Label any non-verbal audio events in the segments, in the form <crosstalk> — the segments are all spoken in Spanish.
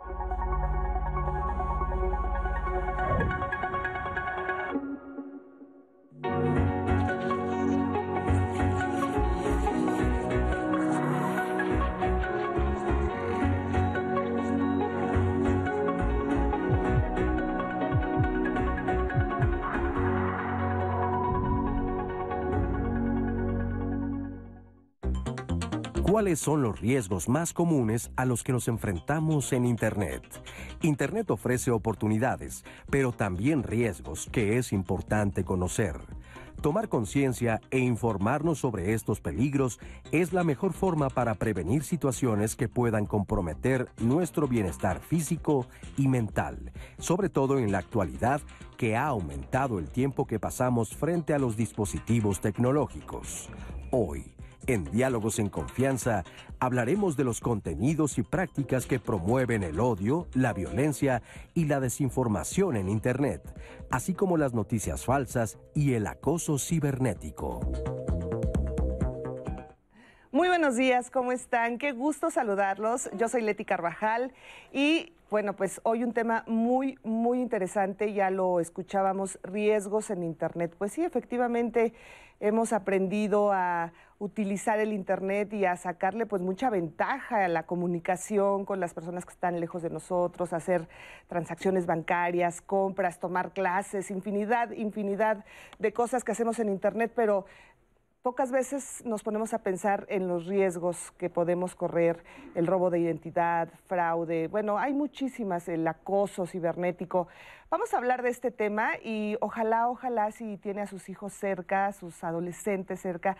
Thank you. ¿Cuáles son los riesgos más comunes a los que nos enfrentamos en Internet? Internet ofrece oportunidades, pero también riesgos que es importante conocer. Tomar conciencia e informarnos sobre estos peligros es la mejor forma para prevenir situaciones que puedan comprometer nuestro bienestar físico y mental, sobre todo en la actualidad que ha aumentado el tiempo que pasamos frente a los dispositivos tecnológicos. Hoy, en Diálogos en Confianza hablaremos de los contenidos y prácticas que promueven el odio, la violencia y la desinformación en Internet, así como las noticias falsas y el acoso cibernético. Muy buenos días, ¿cómo están? Qué gusto saludarlos. Yo soy Leti Carvajal y bueno, pues hoy un tema muy, muy interesante, ya lo escuchábamos, riesgos en Internet. Pues sí, efectivamente hemos aprendido a utilizar el Internet y a sacarle pues mucha ventaja a la comunicación con las personas que están lejos de nosotros, hacer transacciones bancarias, compras, tomar clases, infinidad, infinidad de cosas que hacemos en Internet, pero Pocas veces nos ponemos a pensar en los riesgos que podemos correr, el robo de identidad, fraude, bueno, hay muchísimas, el acoso cibernético. Vamos a hablar de este tema y ojalá, ojalá si tiene a sus hijos cerca, a sus adolescentes cerca,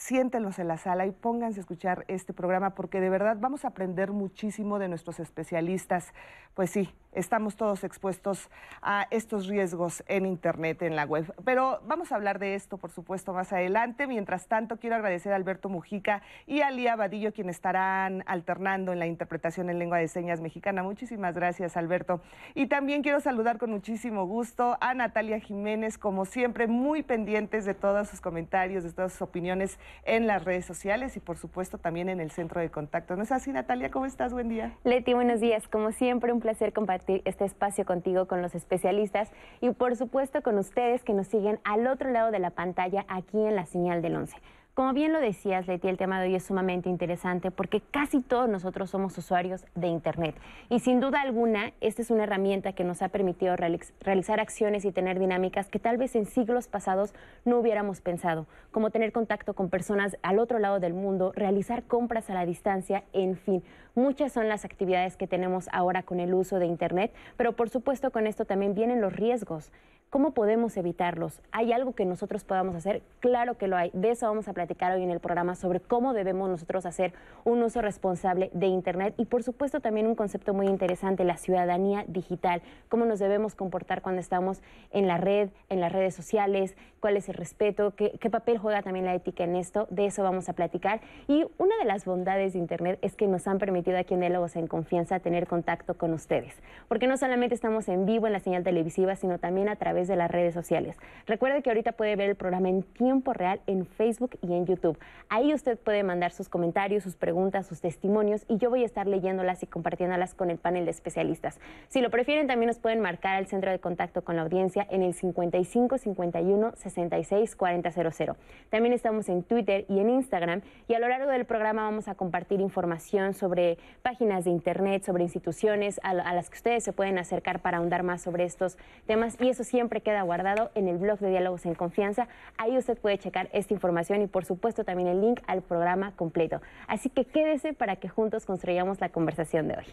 siéntenlos en la sala y pónganse a escuchar este programa porque de verdad vamos a aprender muchísimo de nuestros especialistas. Pues sí, estamos todos expuestos a estos riesgos en Internet, en la web. Pero vamos a hablar de esto, por supuesto, más adelante. Mientras tanto, quiero agradecer a Alberto Mujica y a Lía Vadillo, quienes estarán alternando en la interpretación en lengua de señas mexicana. Muchísimas gracias, Alberto. Y también quiero saludar con muchísimo gusto a Natalia Jiménez, como siempre, muy pendientes de todos sus comentarios, de todas sus opiniones en las redes sociales y, por supuesto, también en el centro de contacto. ¿No es así, Natalia? ¿Cómo estás? Buen día. Leti, buenos días. Como siempre, un placer compartir este espacio contigo, con los especialistas y, por supuesto, con ustedes que nos siguen al otro lado de la pantalla aquí en la señal del 11. Como bien lo decías, Leti, el tema de hoy es sumamente interesante porque casi todos nosotros somos usuarios de Internet. Y sin duda alguna, esta es una herramienta que nos ha permitido realizar acciones y tener dinámicas que tal vez en siglos pasados no hubiéramos pensado, como tener contacto con personas al otro lado del mundo, realizar compras a la distancia, en fin. Muchas son las actividades que tenemos ahora con el uso de Internet, pero por supuesto con esto también vienen los riesgos. ¿Cómo podemos evitarlos? ¿Hay algo que nosotros podamos hacer? Claro que lo hay. De eso vamos a platicar hoy en el programa sobre cómo debemos nosotros hacer un uso responsable de Internet y por supuesto también un concepto muy interesante, la ciudadanía digital, cómo nos debemos comportar cuando estamos en la red, en las redes sociales, cuál es el respeto, qué, qué papel juega también la ética en esto. De eso vamos a platicar. Y una de las bondades de Internet es que nos han permitido aquí en Diálogos en Confianza tener contacto con ustedes, porque no solamente estamos en vivo en la señal televisiva, sino también a través de las redes sociales. Recuerde que ahorita puede ver el programa en tiempo real en Facebook y en YouTube. Ahí usted puede mandar sus comentarios, sus preguntas, sus testimonios y yo voy a estar leyéndolas y compartiéndolas con el panel de especialistas. Si lo prefieren, también nos pueden marcar al centro de contacto con la audiencia en el 55 51 66 4000. También estamos en Twitter y en Instagram y a lo largo del programa vamos a compartir información sobre páginas de internet, sobre instituciones a, a las que ustedes se pueden acercar para ahondar más sobre estos temas y eso siempre queda guardado en el blog de Diálogos en Confianza. Ahí usted puede checar esta información y por supuesto también el link al programa completo. Así que quédese para que juntos construyamos la conversación de hoy.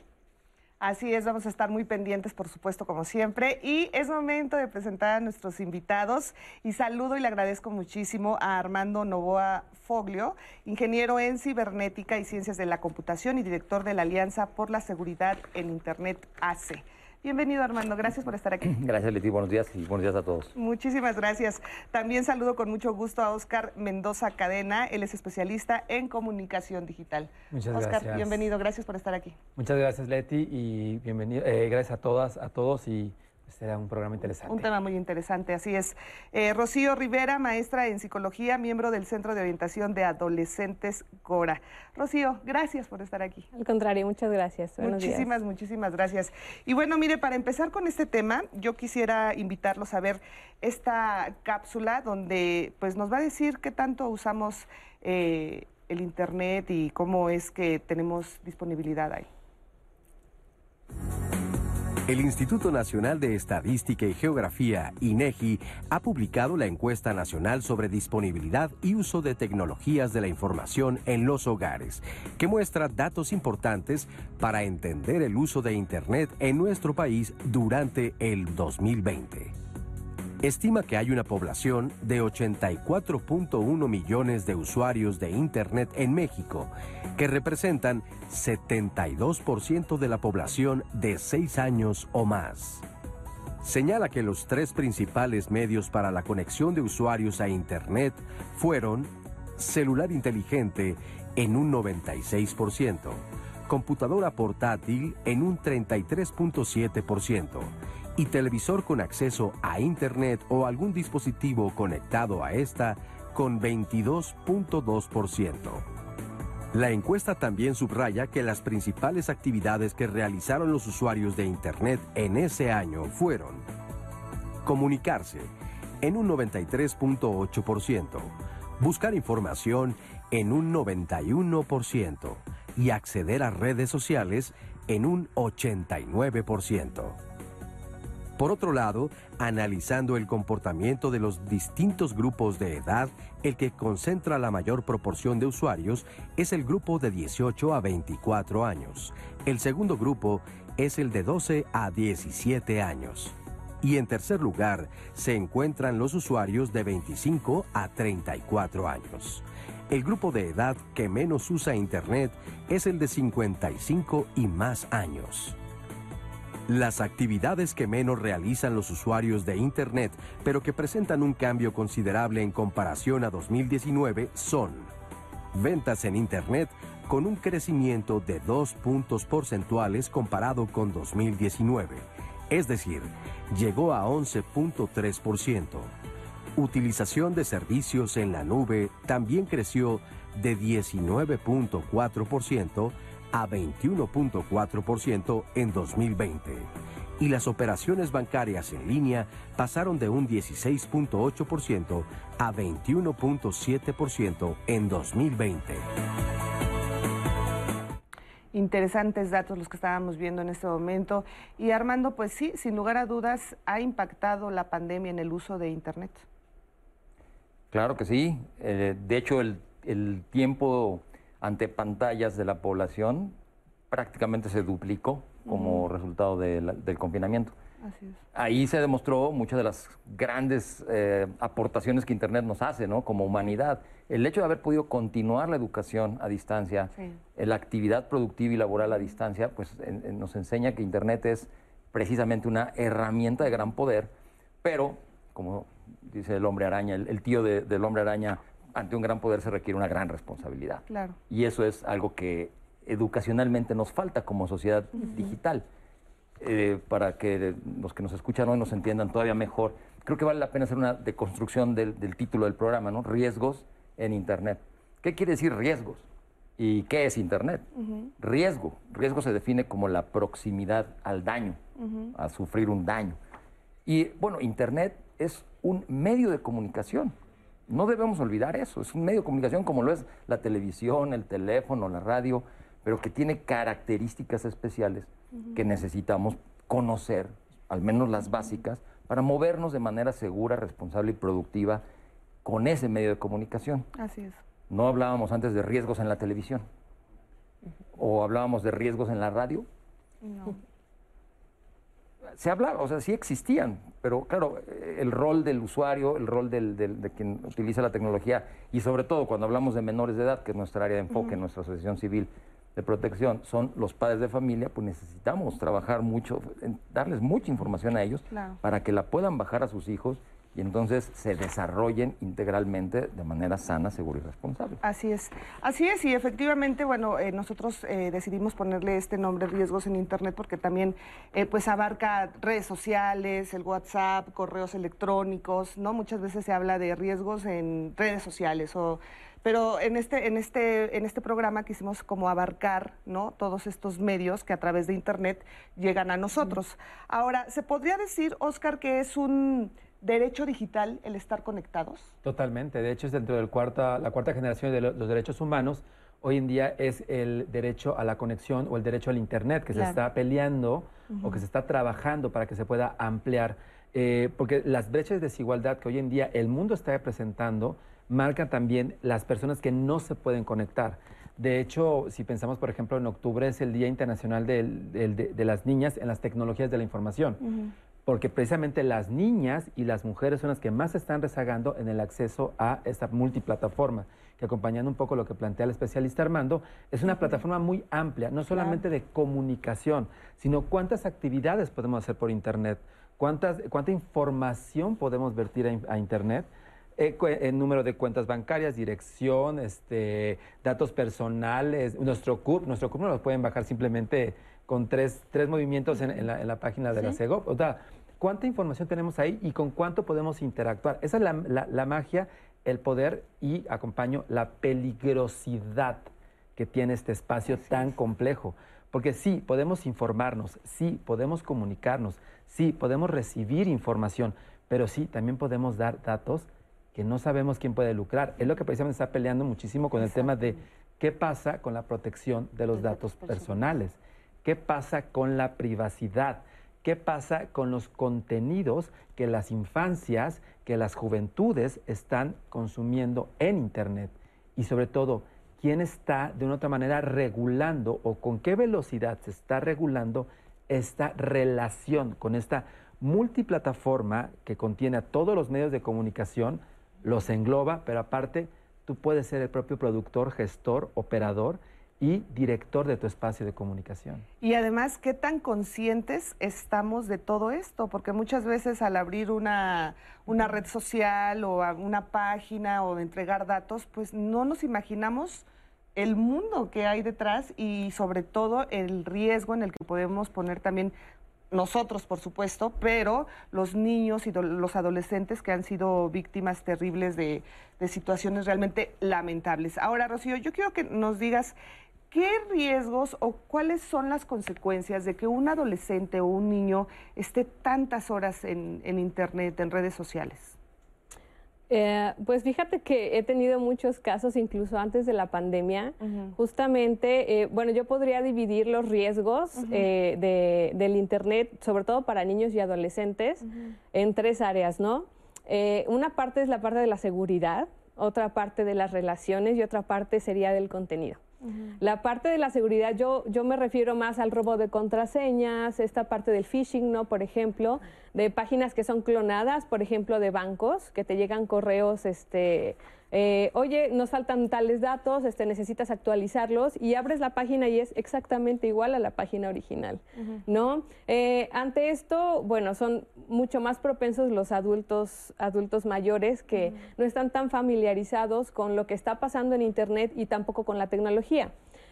Así es, vamos a estar muy pendientes, por supuesto, como siempre. Y es momento de presentar a nuestros invitados. Y saludo y le agradezco muchísimo a Armando Novoa Foglio, ingeniero en cibernética y ciencias de la computación y director de la Alianza por la Seguridad en Internet ACE. Bienvenido Armando, gracias por estar aquí. <clears throat> Gracias Leti, buenos días y buenos días a todos. Muchísimas gracias. También saludo con mucho gusto a Oscar Mendoza Cadena, él es especialista en comunicación digital. Muchas Oscar, gracias. bienvenido, gracias por estar aquí. Muchas gracias Leti y bienvenido, eh, gracias a todas, a todos y Será un programa interesante. Un tema muy interesante, así es. Eh, Rocío Rivera, maestra en psicología, miembro del Centro de Orientación de Adolescentes Cora. Rocío, gracias por estar aquí. Al contrario, muchas gracias. muchísimas, muchísimas gracias. Y bueno, mire, para empezar con este tema, yo quisiera invitarlos a ver esta cápsula donde pues nos va a decir qué tanto usamos eh, el Internet y cómo es que tenemos disponibilidad ahí. El Instituto Nacional de Estadística y Geografía, INEGI, ha publicado la encuesta nacional sobre disponibilidad y uso de tecnologías de la información en los hogares, que muestra datos importantes para entender el uso de Internet en nuestro país durante el 2020 estima que hay una población de 84.1 millones de usuarios de Internet en México, que representan 72% de la población de 6 años o más. Señala que los tres principales medios para la conexión de usuarios a Internet fueron celular inteligente en un 96%, computadora portátil en un 33.7%, y televisor con acceso a Internet o algún dispositivo conectado a esta con 22.2%. La encuesta también subraya que las principales actividades que realizaron los usuarios de Internet en ese año fueron comunicarse en un 93.8%, buscar información en un 91% y acceder a redes sociales en un 89%. Por otro lado, analizando el comportamiento de los distintos grupos de edad, el que concentra la mayor proporción de usuarios es el grupo de 18 a 24 años. El segundo grupo es el de 12 a 17 años. Y en tercer lugar se encuentran los usuarios de 25 a 34 años. El grupo de edad que menos usa Internet es el de 55 y más años. Las actividades que menos realizan los usuarios de Internet, pero que presentan un cambio considerable en comparación a 2019, son ventas en Internet con un crecimiento de dos puntos porcentuales comparado con 2019, es decir, llegó a 11.3%. Utilización de servicios en la nube también creció de 19.4% a 21.4% en 2020 y las operaciones bancarias en línea pasaron de un 16.8% a 21.7% en 2020. Interesantes datos los que estábamos viendo en este momento. Y Armando, pues sí, sin lugar a dudas, ¿ha impactado la pandemia en el uso de Internet? Claro que sí. Eh, de hecho, el, el tiempo ante pantallas de la población prácticamente se duplicó como resultado del confinamiento. Ahí se demostró muchas de las grandes eh, aportaciones que Internet nos hace, ¿no? Como humanidad. El hecho de haber podido continuar la educación a distancia, la actividad productiva y laboral a distancia, pues nos enseña que Internet es precisamente una herramienta de gran poder, pero, como dice el hombre araña, el, tío del hombre araña, ante un gran poder se requiere una gran responsabilidad. Claro. Y eso es algo que educacionalmente nos falta como sociedad digital. Eh, para que los que nos escuchan hoy nos entiendan todavía mejor, creo que vale la pena hacer una deconstrucción del, título del programa, ¿no? Riesgos en Internet. ¿Qué quiere decir riesgos? ¿Y qué es Internet? Riesgo. Riesgo se define como la proximidad al daño, a sufrir un daño. Y bueno, Internet es un medio de comunicación. No debemos olvidar eso. Es un medio de comunicación como lo es la televisión, el teléfono, la radio, pero que tiene características especiales que necesitamos conocer, al menos las básicas, para movernos de manera segura, responsable y productiva con ese medio de comunicación. Así es. No hablábamos antes de riesgos en la televisión. ¿O hablábamos de riesgos en la radio? No se hablaba, o sea, sí existían, pero claro, el rol del usuario, el rol del, de quien utiliza la tecnología y sobre todo cuando hablamos de menores de edad, que es nuestra área de enfoque, nuestra asociación civil de protección, son los padres de familia, pues necesitamos trabajar mucho, darles mucha información a ellos para que la puedan bajar a sus hijos y entonces se desarrollen integralmente de manera sana, segura y responsable. Así es, así es, y efectivamente, bueno, eh, nosotros eh, decidimos ponerle este nombre riesgos en Internet porque también eh, pues abarca redes sociales, el WhatsApp, correos electrónicos, ¿no? Muchas veces se habla de riesgos en redes sociales o pero en este, en este, en este programa quisimos como abarcar ¿no? todos estos medios que a través de internet llegan a nosotros. Ahora, ¿se podría decir, Oscar, que es un derecho digital el estar conectados? Totalmente. De hecho, es dentro de la cuarta generación de los derechos humanos. Hoy en día es el derecho a la conexión o el derecho al Internet que se está peleando o que se está trabajando para que se pueda ampliar. Eh, porque las brechas de desigualdad que hoy en día el mundo está presentando marcan también las personas que no se pueden conectar. De hecho, si pensamos, por ejemplo, en octubre es el Día Internacional de, las Niñas en las Tecnologías de la Información, porque precisamente las niñas y las mujeres son las que más se están rezagando en el acceso a esta multiplataforma, que acompañando un poco lo que plantea el especialista Armando, es una plataforma muy amplia, no solamente de comunicación, sino cuántas actividades podemos hacer por Internet, cuántas, cuánta información podemos vertir a Internet el eh, número de cuentas bancarias, dirección, este, datos personales, nuestro CUP, nuestro CUP no lo pueden bajar simplemente con tres, tres movimientos en, la, página de la CEGOP. O sea, ¿cuánta información tenemos ahí y con cuánto podemos interactuar? Esa es la, magia, el poder y, acompaño, la peligrosidad que tiene este espacio tan complejo. Porque sí, podemos informarnos, sí, podemos comunicarnos, sí, podemos recibir información, pero sí, también podemos dar datos que no sabemos quién puede lucrar. Es lo que precisamente está peleando muchísimo con el tema de qué pasa con la protección de los datos personales, qué pasa con la privacidad, qué pasa con los contenidos que las infancias, que las juventudes están consumiendo en Internet y sobre todo quién está de una otra manera regulando o con qué velocidad se está regulando esta relación con esta multiplataforma que contiene a todos los medios de comunicación los engloba, pero aparte tú puedes ser el propio productor, gestor, operador y director de tu espacio de comunicación. Y además, ¿qué tan conscientes estamos de todo esto? Porque muchas veces al abrir una, una red social o una página o entregar datos, pues no nos imaginamos el mundo que hay detrás y sobre todo el riesgo en el que podemos poner también nosotros, por supuesto, pero los niños y los adolescentes que han sido víctimas terribles de, situaciones realmente lamentables. Ahora, Rocío, yo quiero que nos digas qué riesgos o cuáles son las consecuencias de que un adolescente o un niño esté tantas horas en Internet, en redes sociales. Eh, pues fíjate que he tenido muchos casos, incluso antes de la pandemia. Justamente, eh, bueno, yo podría dividir los riesgos eh, del Internet, sobre todo para niños y adolescentes, en tres áreas, ¿no? una parte es la parte de la seguridad, otra parte de las relaciones y otra parte sería del contenido. La parte de la seguridad, yo, yo me refiero más al robo de contraseñas, esta parte del phishing, ¿no? Por ejemplo, de páginas que son clonadas, por ejemplo, de bancos, que te llegan correos, este, eh, oye, nos faltan tales datos, este, necesitas actualizarlos y abres la página y es exactamente igual a la página original, ¿no? Eh, ante esto, bueno, son mucho más propensos los adultos, adultos mayores que no están tan familiarizados con lo que está pasando en Internet y tampoco con la tecnología.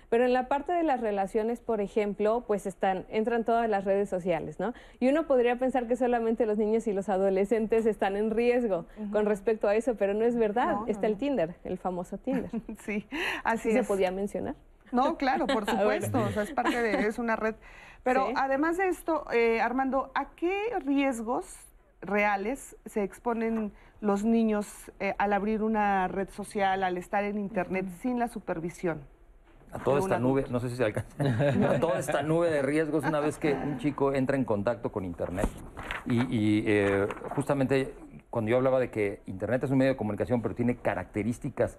Pero en la parte de las relaciones, por ejemplo, pues están, entran todas las redes sociales, ¿no? Y uno podría pensar que solamente los niños y los adolescentes están en riesgo con respecto a eso, pero no es verdad. Está el Tinder, el famoso Tinder. <laughs> sí, así ¿Se podía mencionar? No, claro, por <laughs> supuesto. o sea, es parte de, es una red. Pero además de esto, eh, Armando, ¿a qué riesgos reales se exponen los niños eh, al abrir una red social, al estar en Internet sin la supervisión? A toda esta nube, no sé si se alcanza, a toda esta nube de riesgos una vez que un chico entra en contacto con Internet. Y, eh, justamente cuando yo hablaba de que Internet es un medio de comunicación, pero tiene características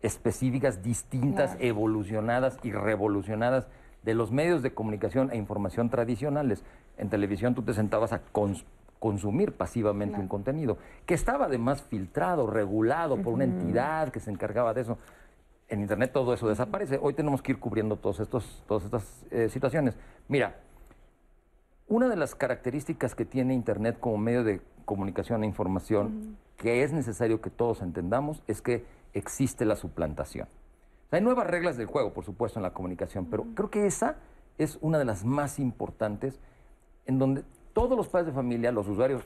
específicas, distintas, evolucionadas y revolucionadas de los medios de comunicación e información tradicionales. En televisión tú te sentabas a consumir pasivamente un contenido, que estaba además filtrado, regulado por una entidad que se encargaba de eso en Internet todo eso desaparece. Hoy tenemos que ir cubriendo todos estos, todas estas eh, situaciones. Mira, Una de las características que tiene Internet como medio de comunicación e información, que es necesario que todos entendamos, es que existe la suplantación. Hay nuevas reglas del juego, por supuesto, en la comunicación, pero creo que esa es una de las más importantes, en donde todos los padres de familia, los usuarios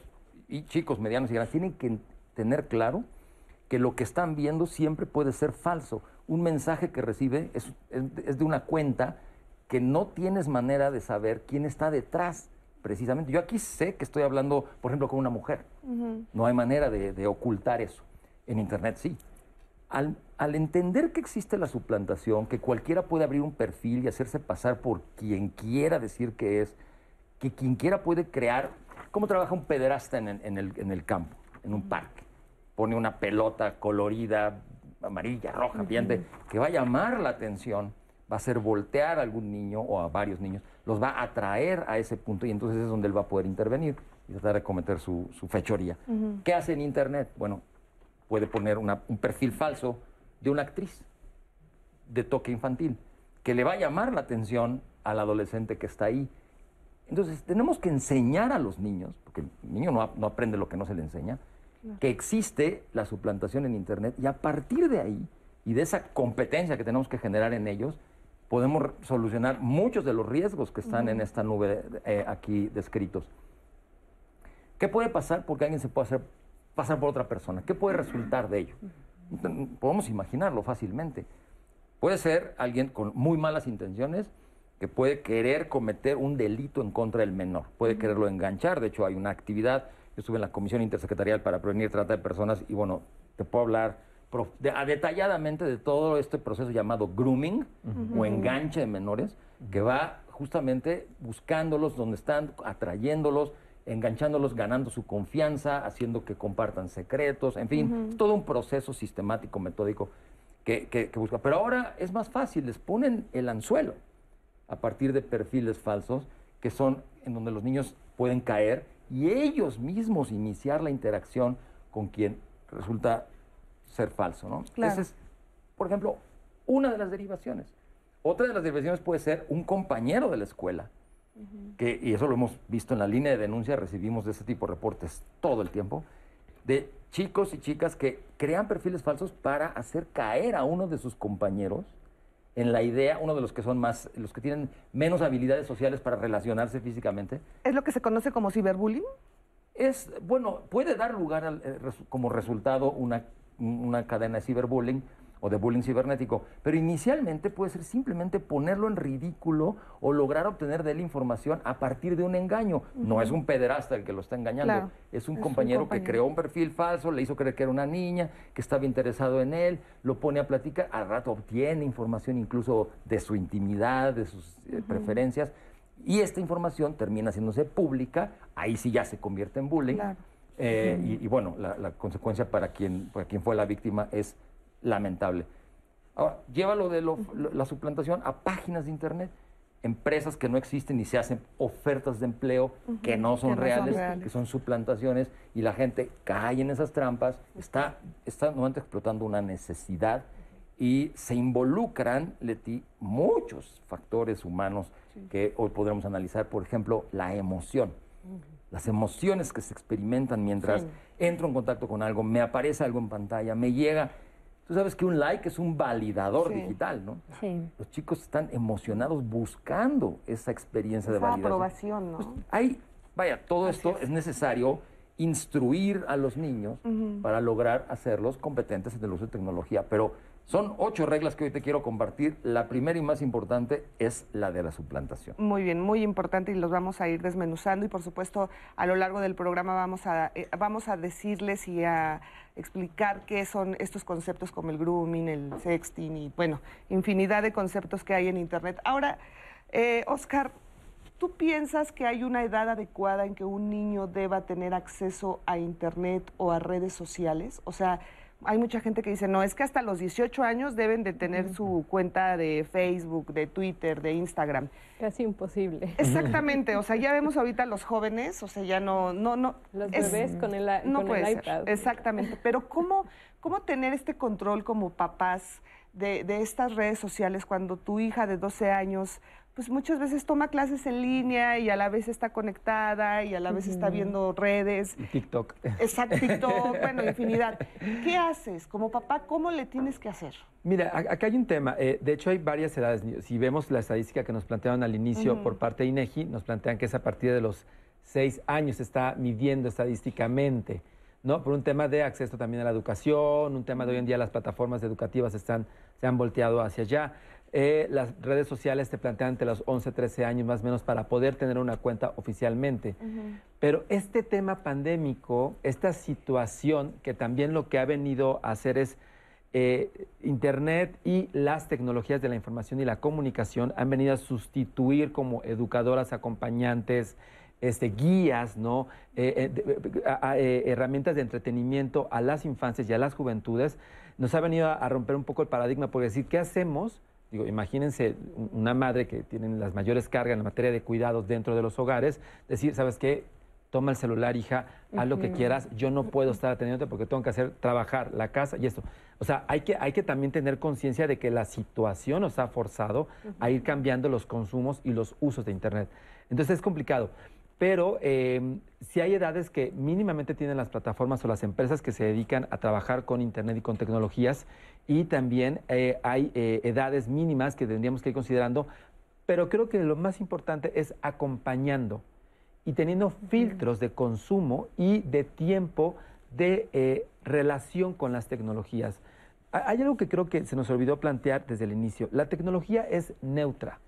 y chicos, medianos y grandes, tienen que tener claro que lo que están viendo siempre puede ser falso. Un mensaje que recibe es, es de una cuenta que no tienes manera de saber quién está detrás precisamente. Yo aquí sé que estoy hablando, por ejemplo, con una mujer. No hay manera de, ocultar eso. En Internet sí. Al, al, entender que existe la suplantación, que cualquiera puede abrir un perfil y hacerse pasar por quien quiera decir que es, que quien quiera puede crear, ¿cómo trabaja un pederasta en, en, el, en el, campo, en un parque? Pone una pelota colorida, amarilla, roja, brillante, que va a llamar la atención va a hacer voltear a algún niño o a varios niños, los va a atraer a ese punto y entonces es donde él va a poder intervenir y tratar de cometer su, fechoría. ¿Qué hace en Internet? Bueno, puede poner un perfil falso de una actriz de toque infantil que le va a llamar la atención al adolescente que está ahí. Entonces, tenemos que enseñar a los niños, porque el niño no, no aprende lo que no se le enseña, que existe la suplantación en Internet y a partir de ahí y de esa competencia que tenemos que generar en ellos, podemos solucionar muchos de los riesgos que están en esta nube eh, aquí descritos. ¿Qué puede pasar porque alguien se puede hacer pasar por otra persona? ¿Qué puede resultar de ello? Podemos imaginarlo fácilmente. Puede ser alguien con muy malas intenciones que puede querer cometer un delito en contra del menor, puede quererlo enganchar. De hecho, hay una actividad, estuve en la Comisión Intersecretarial para Prevenir Trata de Personas y bueno, te puedo hablar detalladamente de todo este proceso llamado grooming o enganche de menores, que va justamente buscándolos donde están, atrayéndolos, enganchándolos, ganando su confianza, haciendo que compartan secretos, en fin, todo un proceso sistemático, metódico que, que, busca. Pero ahora es más fácil, les ponen el anzuelo a partir de perfiles falsos que son en donde los niños pueden caer y ellos mismos iniciar la interacción con quien resulta ser falso, ¿no? Esa es, por ejemplo, una de las derivaciones. Otra de las derivaciones puede ser un compañero de la escuela, que, y eso lo hemos visto en la línea de denuncia, recibimos de ese tipo de reportes todo el tiempo, de chicos y chicas que crean perfiles falsos para hacer caer a uno de sus compañeros en la idea, uno de los que son más, los que tienen menos habilidades sociales para relacionarse físicamente. ¿Es lo que se conoce como ciberbullying? Es, bueno, puede dar lugar eh, como resultado una una cadena de ciberbullying o de bullying cibernético, pero inicialmente puede ser simplemente ponerlo en ridículo o lograr obtener de él información a partir de un engaño. No es un pederasta el que lo está engañando, es, un, compañero que creó un perfil falso, le hizo creer que era una niña, que estaba interesado en él, lo pone a platicar, al rato obtiene información incluso de su intimidad, de sus eh, preferencias, y esta información termina haciéndose pública, ahí sí ya se convierte en bullying. Eh, y, bueno, la, consecuencia para quien, para quien fue la víctima es lamentable. Ahora, llévalo de la suplantación a páginas de Internet, empresas que no existen y se hacen ofertas de empleo que, no son, reales, que son suplantaciones, y la gente cae en esas trampas, está, está nuevamente explotando una necesidad y se involucran, Leti, muchos factores humanos que hoy podremos analizar, por ejemplo, la emoción. Las emociones que se experimentan mientras entro en contacto con algo, me aparece algo en pantalla, me llega. Tú sabes que un like es un validador digital, ¿no? Sí. Los chicos están emocionados buscando esa experiencia de validación. aprobación, ¿no? Pues, hay, vaya, todo esto es. necesario instruir a los niños para lograr hacerlos competentes en el uso de tecnología, pero son ocho reglas que hoy te quiero compartir. La primera y más importante es la de la suplantación. Muy bien, muy importante y los vamos a ir desmenuzando y por supuesto a lo largo del programa vamos a, eh, vamos a decirles y a explicar qué son estos conceptos como el grooming, el sexting y bueno, infinidad de conceptos que hay en Internet. Ahora, eh, Oscar, ¿tú piensas que hay una edad adecuada en que un niño deba tener acceso a Internet o a redes sociales? O sea, hay mucha gente que dice, no, es que hasta los 18 años deben de tener su cuenta de Facebook, de Twitter, de Instagram. Casi imposible. Exactamente, <laughs> o sea, ya vemos ahorita los jóvenes, o sea, ya no, no, no. Los bebés con el, no puede iPad. Exactamente, pero <laughs> ¿cómo, ¿cómo tener este control como papás de, de estas redes sociales cuando tu hija de 12 años pues muchas veces toma clases en línea y a la vez está conectada y a la vez está viendo redes. TikTok. Exacto, TikTok, <laughs> bueno, infinidad. ¿Qué haces como papá? ¿Cómo le tienes que hacer? Mira, acá hay un tema. Eh, de hecho, hay varias edades. Si vemos la estadística que nos plantearon al inicio por parte de INEGI, nos plantean que es a partir de los seis años se está midiendo estadísticamente. ¿no? Por un tema de acceso también a la educación, un tema de hoy en día las plataformas educativas están, se han volteado hacia allá. Eh, las redes sociales te plantean entre los 11, 13 años más o menos para poder tener una cuenta oficialmente. Pero este tema pandémico, esta situación que también lo que ha venido a hacer es eh, Internet y las tecnologías de la información y la comunicación han venido a sustituir como educadoras, acompañantes, este, guías, ¿no? Eh, herramientas de entretenimiento a las infancias y a las juventudes, nos ha venido a romper un poco el paradigma por decir, ¿qué hacemos? Digo, imagínense una madre que tiene las mayores cargas en materia de cuidados dentro de los hogares, decir, ¿sabes qué? Toma el celular, hija, haz lo que quieras, yo no puedo estar atendiéndote porque tengo que hacer trabajar la casa y esto. O sea, hay que, hay que también tener conciencia de que la situación nos ha forzado a ir cambiando los consumos y los usos de Internet. Entonces es complicado. Pero eh, si hay edades que mínimamente tienen las plataformas o las empresas que se dedican a trabajar con Internet y con tecnologías y también eh, hay eh, edades mínimas que tendríamos que ir considerando, pero creo que lo más importante es acompañando y teniendo filtros de consumo y de tiempo de eh, relación con las tecnologías. Hay algo que creo que se nos olvidó plantear desde el inicio. La tecnología es neutra.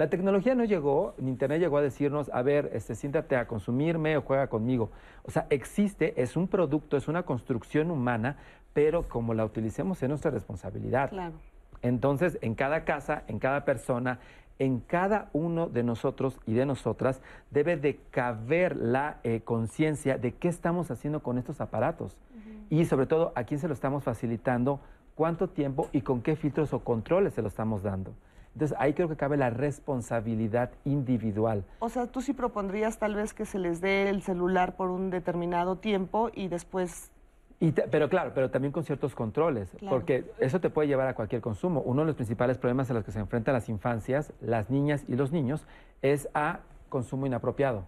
La tecnología no llegó, ni Internet llegó a decirnos, a ver, este, siéntate a consumirme o juega conmigo. O sea, existe, es un producto, es una construcción humana, pero como la utilicemos es nuestra responsabilidad. Claro. Entonces, en cada casa, en cada persona, en cada uno de nosotros y de nosotras debe de caber la eh, conciencia de qué estamos haciendo con estos aparatos y sobre todo a quién se lo estamos facilitando, cuánto tiempo y con qué filtros o controles se lo estamos dando. Entonces ahí creo que cabe la responsabilidad individual. O sea, tú sí propondrías tal vez que se les dé el celular por un determinado tiempo y después pero claro, pero también con ciertos controles, porque eso te puede llevar a cualquier consumo. Uno de los principales problemas a los que se enfrentan las infancias, las niñas y los niños es a consumo inapropiado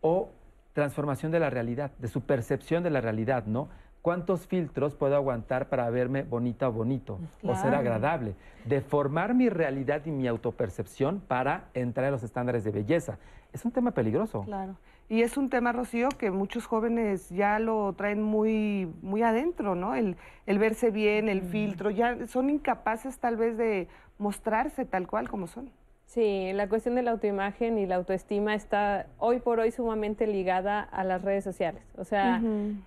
o transformación de la realidad, de su percepción de la realidad, ¿no? ¿Cuántos filtros puedo aguantar para verme bonita o bonito o ser agradable? Deformar mi realidad y mi autopercepción para entrar en los estándares de belleza. Es un tema peligroso. Claro. Y es un tema, Rocío, que muchos jóvenes ya lo traen muy, muy adentro, ¿no? El, el verse bien, el filtro, ya son incapaces tal vez de mostrarse tal cual como son. Sí, la cuestión de la autoimagen y la autoestima está hoy por hoy sumamente ligada a las redes sociales. O sea,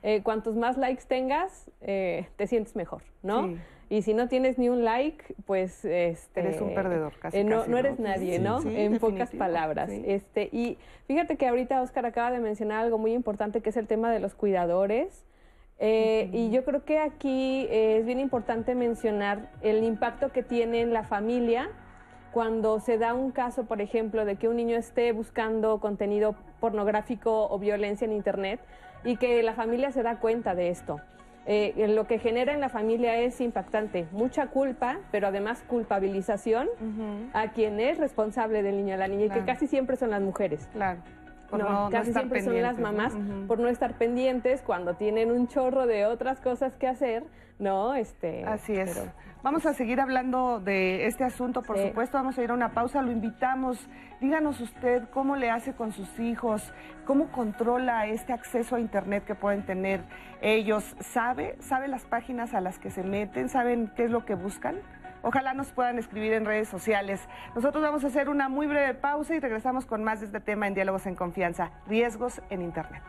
eh, cuantos más likes tengas, eh, te sientes mejor, ¿no? Y si no tienes ni un like, pues este, eres un perdedor, casi. Eh, no, no, eres nadie, ¿no? en pocas palabras. Este, y fíjate que ahorita Oscar acaba de mencionar algo muy importante que es el tema de los cuidadores. Y yo creo que aquí es bien importante mencionar el impacto que tiene en la familia cuando se da un caso, por ejemplo, de que un niño esté buscando contenido pornográfico o violencia en Internet y que la familia se da cuenta de esto. Eh, lo que genera en la familia es impactante, mucha culpa, pero además culpabilización a quien es responsable del niño o la niña, y que casi siempre son las mujeres. Claro. no, casi siempre son las mamás por no estar pendientes cuando tienen un chorro de otras cosas que hacer, ¿no? Este, Así es. Vamos a seguir hablando de este asunto, por supuesto. Vamos a ir a una pausa, lo invitamos. Díganos usted cómo le hace con sus hijos, cómo controla este acceso a Internet que pueden tener ellos. ¿Sabe? ¿Sabe las páginas a las que se meten? ¿Saben qué es lo que buscan? Ojalá nos puedan escribir en redes sociales. Nosotros vamos a hacer una muy breve pausa y regresamos con más de este tema en Diálogos en Confianza, riesgos en Internet.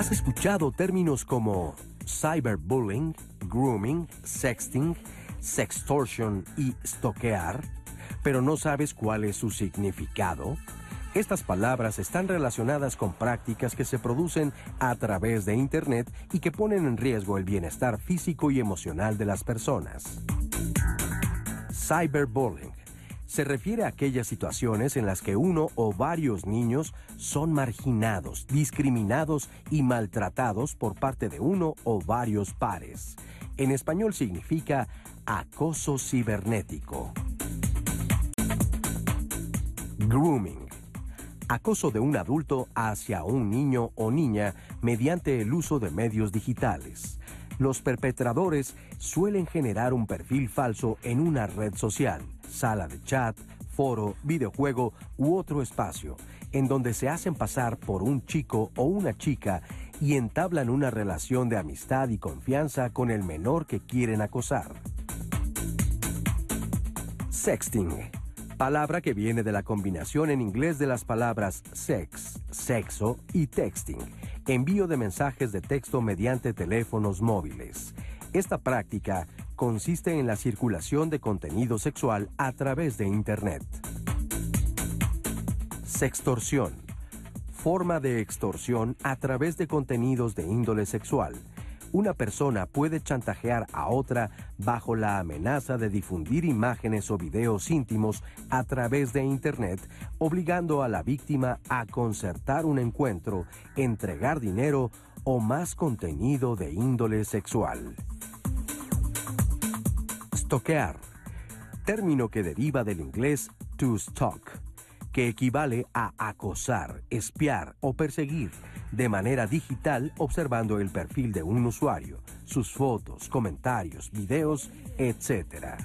¿Has escuchado términos como cyberbullying, grooming, sexting, sextortion y stalkear, pero no sabes cuál es su significado? Estas palabras están relacionadas con prácticas que se producen a través de Internet y que ponen en riesgo el bienestar físico y emocional de las personas. Cyberbullying se refiere a aquellas situaciones en las que uno o varios niños son marginados, discriminados y maltratados por parte de uno o varios pares. En español significa acoso cibernético. Grooming. Acoso de un adulto hacia un niño o niña mediante el uso de medios digitales. Los perpetradores suelen generar un perfil falso en una red social, sala de chat, foro, videojuego u otro espacio, en donde se hacen pasar por un chico o una chica y entablan una relación de amistad y confianza con el menor que quieren acosar. Sexting, palabra que viene de la combinación en inglés de las palabras sex, sexo y texting, envío de mensajes de texto mediante teléfonos móviles. Esta práctica consiste en la circulación de contenido sexual a través de Internet. Sextorsión. Forma de extorsión a través de contenidos de índole sexual. Una persona puede chantajear a otra bajo la amenaza de difundir imágenes o videos íntimos a través de Internet, obligando a la víctima a concertar un encuentro, entregar dinero o más contenido de índole sexual. Toquear, término que deriva del inglés to stalk, que equivale a acosar, espiar o perseguir de manera digital observando el perfil de un usuario, sus fotos, comentarios, videos, etc.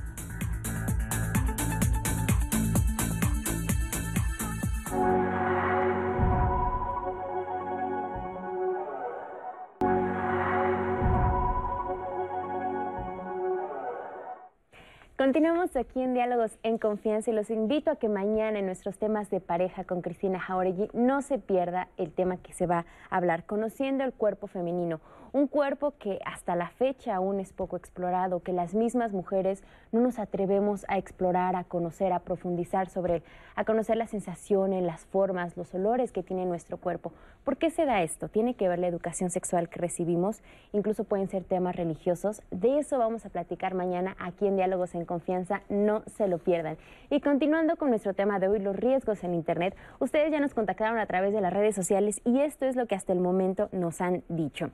Continuamos aquí en Diálogos en Confianza y los invito a que mañana en nuestros temas de pareja con Cristina Jauregui no se pierda el tema que se va a hablar, conociendo el cuerpo femenino, un cuerpo que hasta la fecha aún es poco explorado, que las mismas mujeres no nos atrevemos a explorar, a conocer, a profundizar sobre él, a conocer las sensaciones, las formas, los olores que tiene nuestro cuerpo. ¿Por qué se da esto? Tiene que ver la educación sexual que recibimos, incluso pueden ser temas religiosos. De eso vamos a platicar mañana aquí en Diálogos en Confianza, no se lo pierdan. Y continuando con nuestro tema de hoy, los riesgos en Internet, ustedes ya nos contactaron a través de las redes sociales y esto es lo que hasta el momento nos han dicho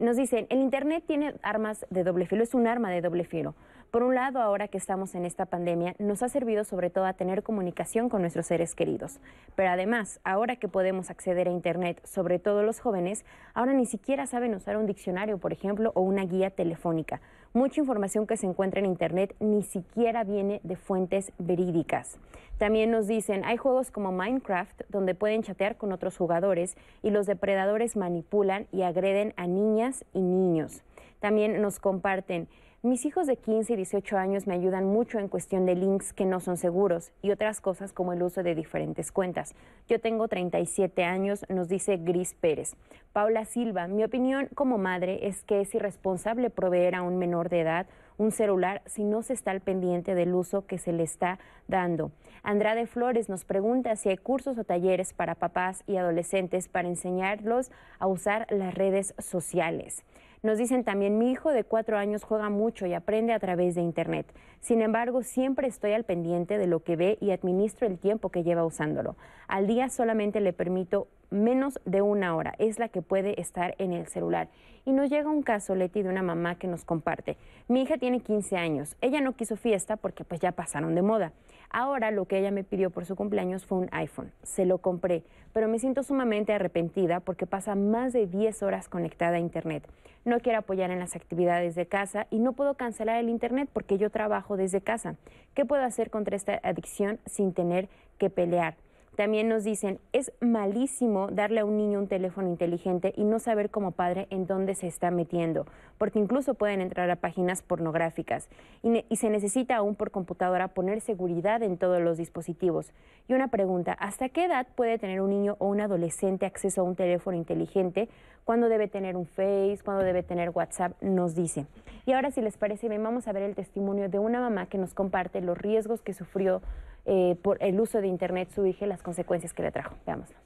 nos dicen, el Internet tiene armas de doble filo, es un arma de doble filo. Por un lado, ahora que estamos en esta pandemia, nos ha servido sobre todo a tener comunicación con nuestros seres queridos. Pero además, ahora que podemos acceder a Internet, sobre todo los jóvenes, ahora ni siquiera saben usar un diccionario, por ejemplo, o una guía telefónica. Mucha información que se encuentra en Internet ni siquiera viene de fuentes verídicas. También nos dicen, hay juegos como Minecraft donde pueden chatear con otros jugadores y los depredadores manipulan y agreden a niñas y niños. También nos comparten, mis hijos de 15 y 18 años me ayudan mucho en cuestión de links que no son seguros y otras cosas como el uso de diferentes cuentas. Yo tengo 37 años, nos dice Gris Pérez. Paula Silva, mi opinión como madre es que es irresponsable proveer a un menor de edad un celular si no se está al pendiente del uso que se le está dando. Andrade Flores nos pregunta si hay cursos o talleres para papás y adolescentes para enseñarlos a usar las redes sociales. Nos dicen también, mi hijo de cuatro años juega mucho y aprende a través de Internet. Sin embargo, siempre estoy al pendiente de lo que ve y administro el tiempo que lleva usándolo. Al día solamente le permito menos de una hora. Es la que puede estar en el celular. Y nos llega un caso, Leti, de una mamá que nos comparte. Mi hija tiene 15 años. Ella no quiso fiesta porque pues ya pasaron de moda. Ahora lo que ella me pidió por su cumpleaños fue un iPhone. Se lo compré, pero me siento sumamente arrepentida porque pasa más de 10 horas conectada a Internet. No quiere apoyar en las actividades de casa y no puedo cancelar el Internet porque yo trabajo desde casa. ¿Qué puedo hacer contra esta adicción sin tener que pelear? También nos dicen, es malísimo darle a un niño un teléfono inteligente y no saber como padre en dónde se está metiendo, porque incluso pueden entrar a páginas pornográficas y, se necesita aún por computadora poner seguridad en todos los dispositivos. Y una pregunta, ¿hasta qué edad puede tener un niño o un adolescente acceso a un teléfono inteligente? ¿Cuándo debe tener un Face? ¿Cuándo debe tener WhatsApp? Nos dice. Y ahora, si les parece bien, vamos a ver el testimonio de una mamá que nos comparte los riesgos que sufrió eh, por el uso de Internet su hija y las consecuencias que le trajo. Veámoslo.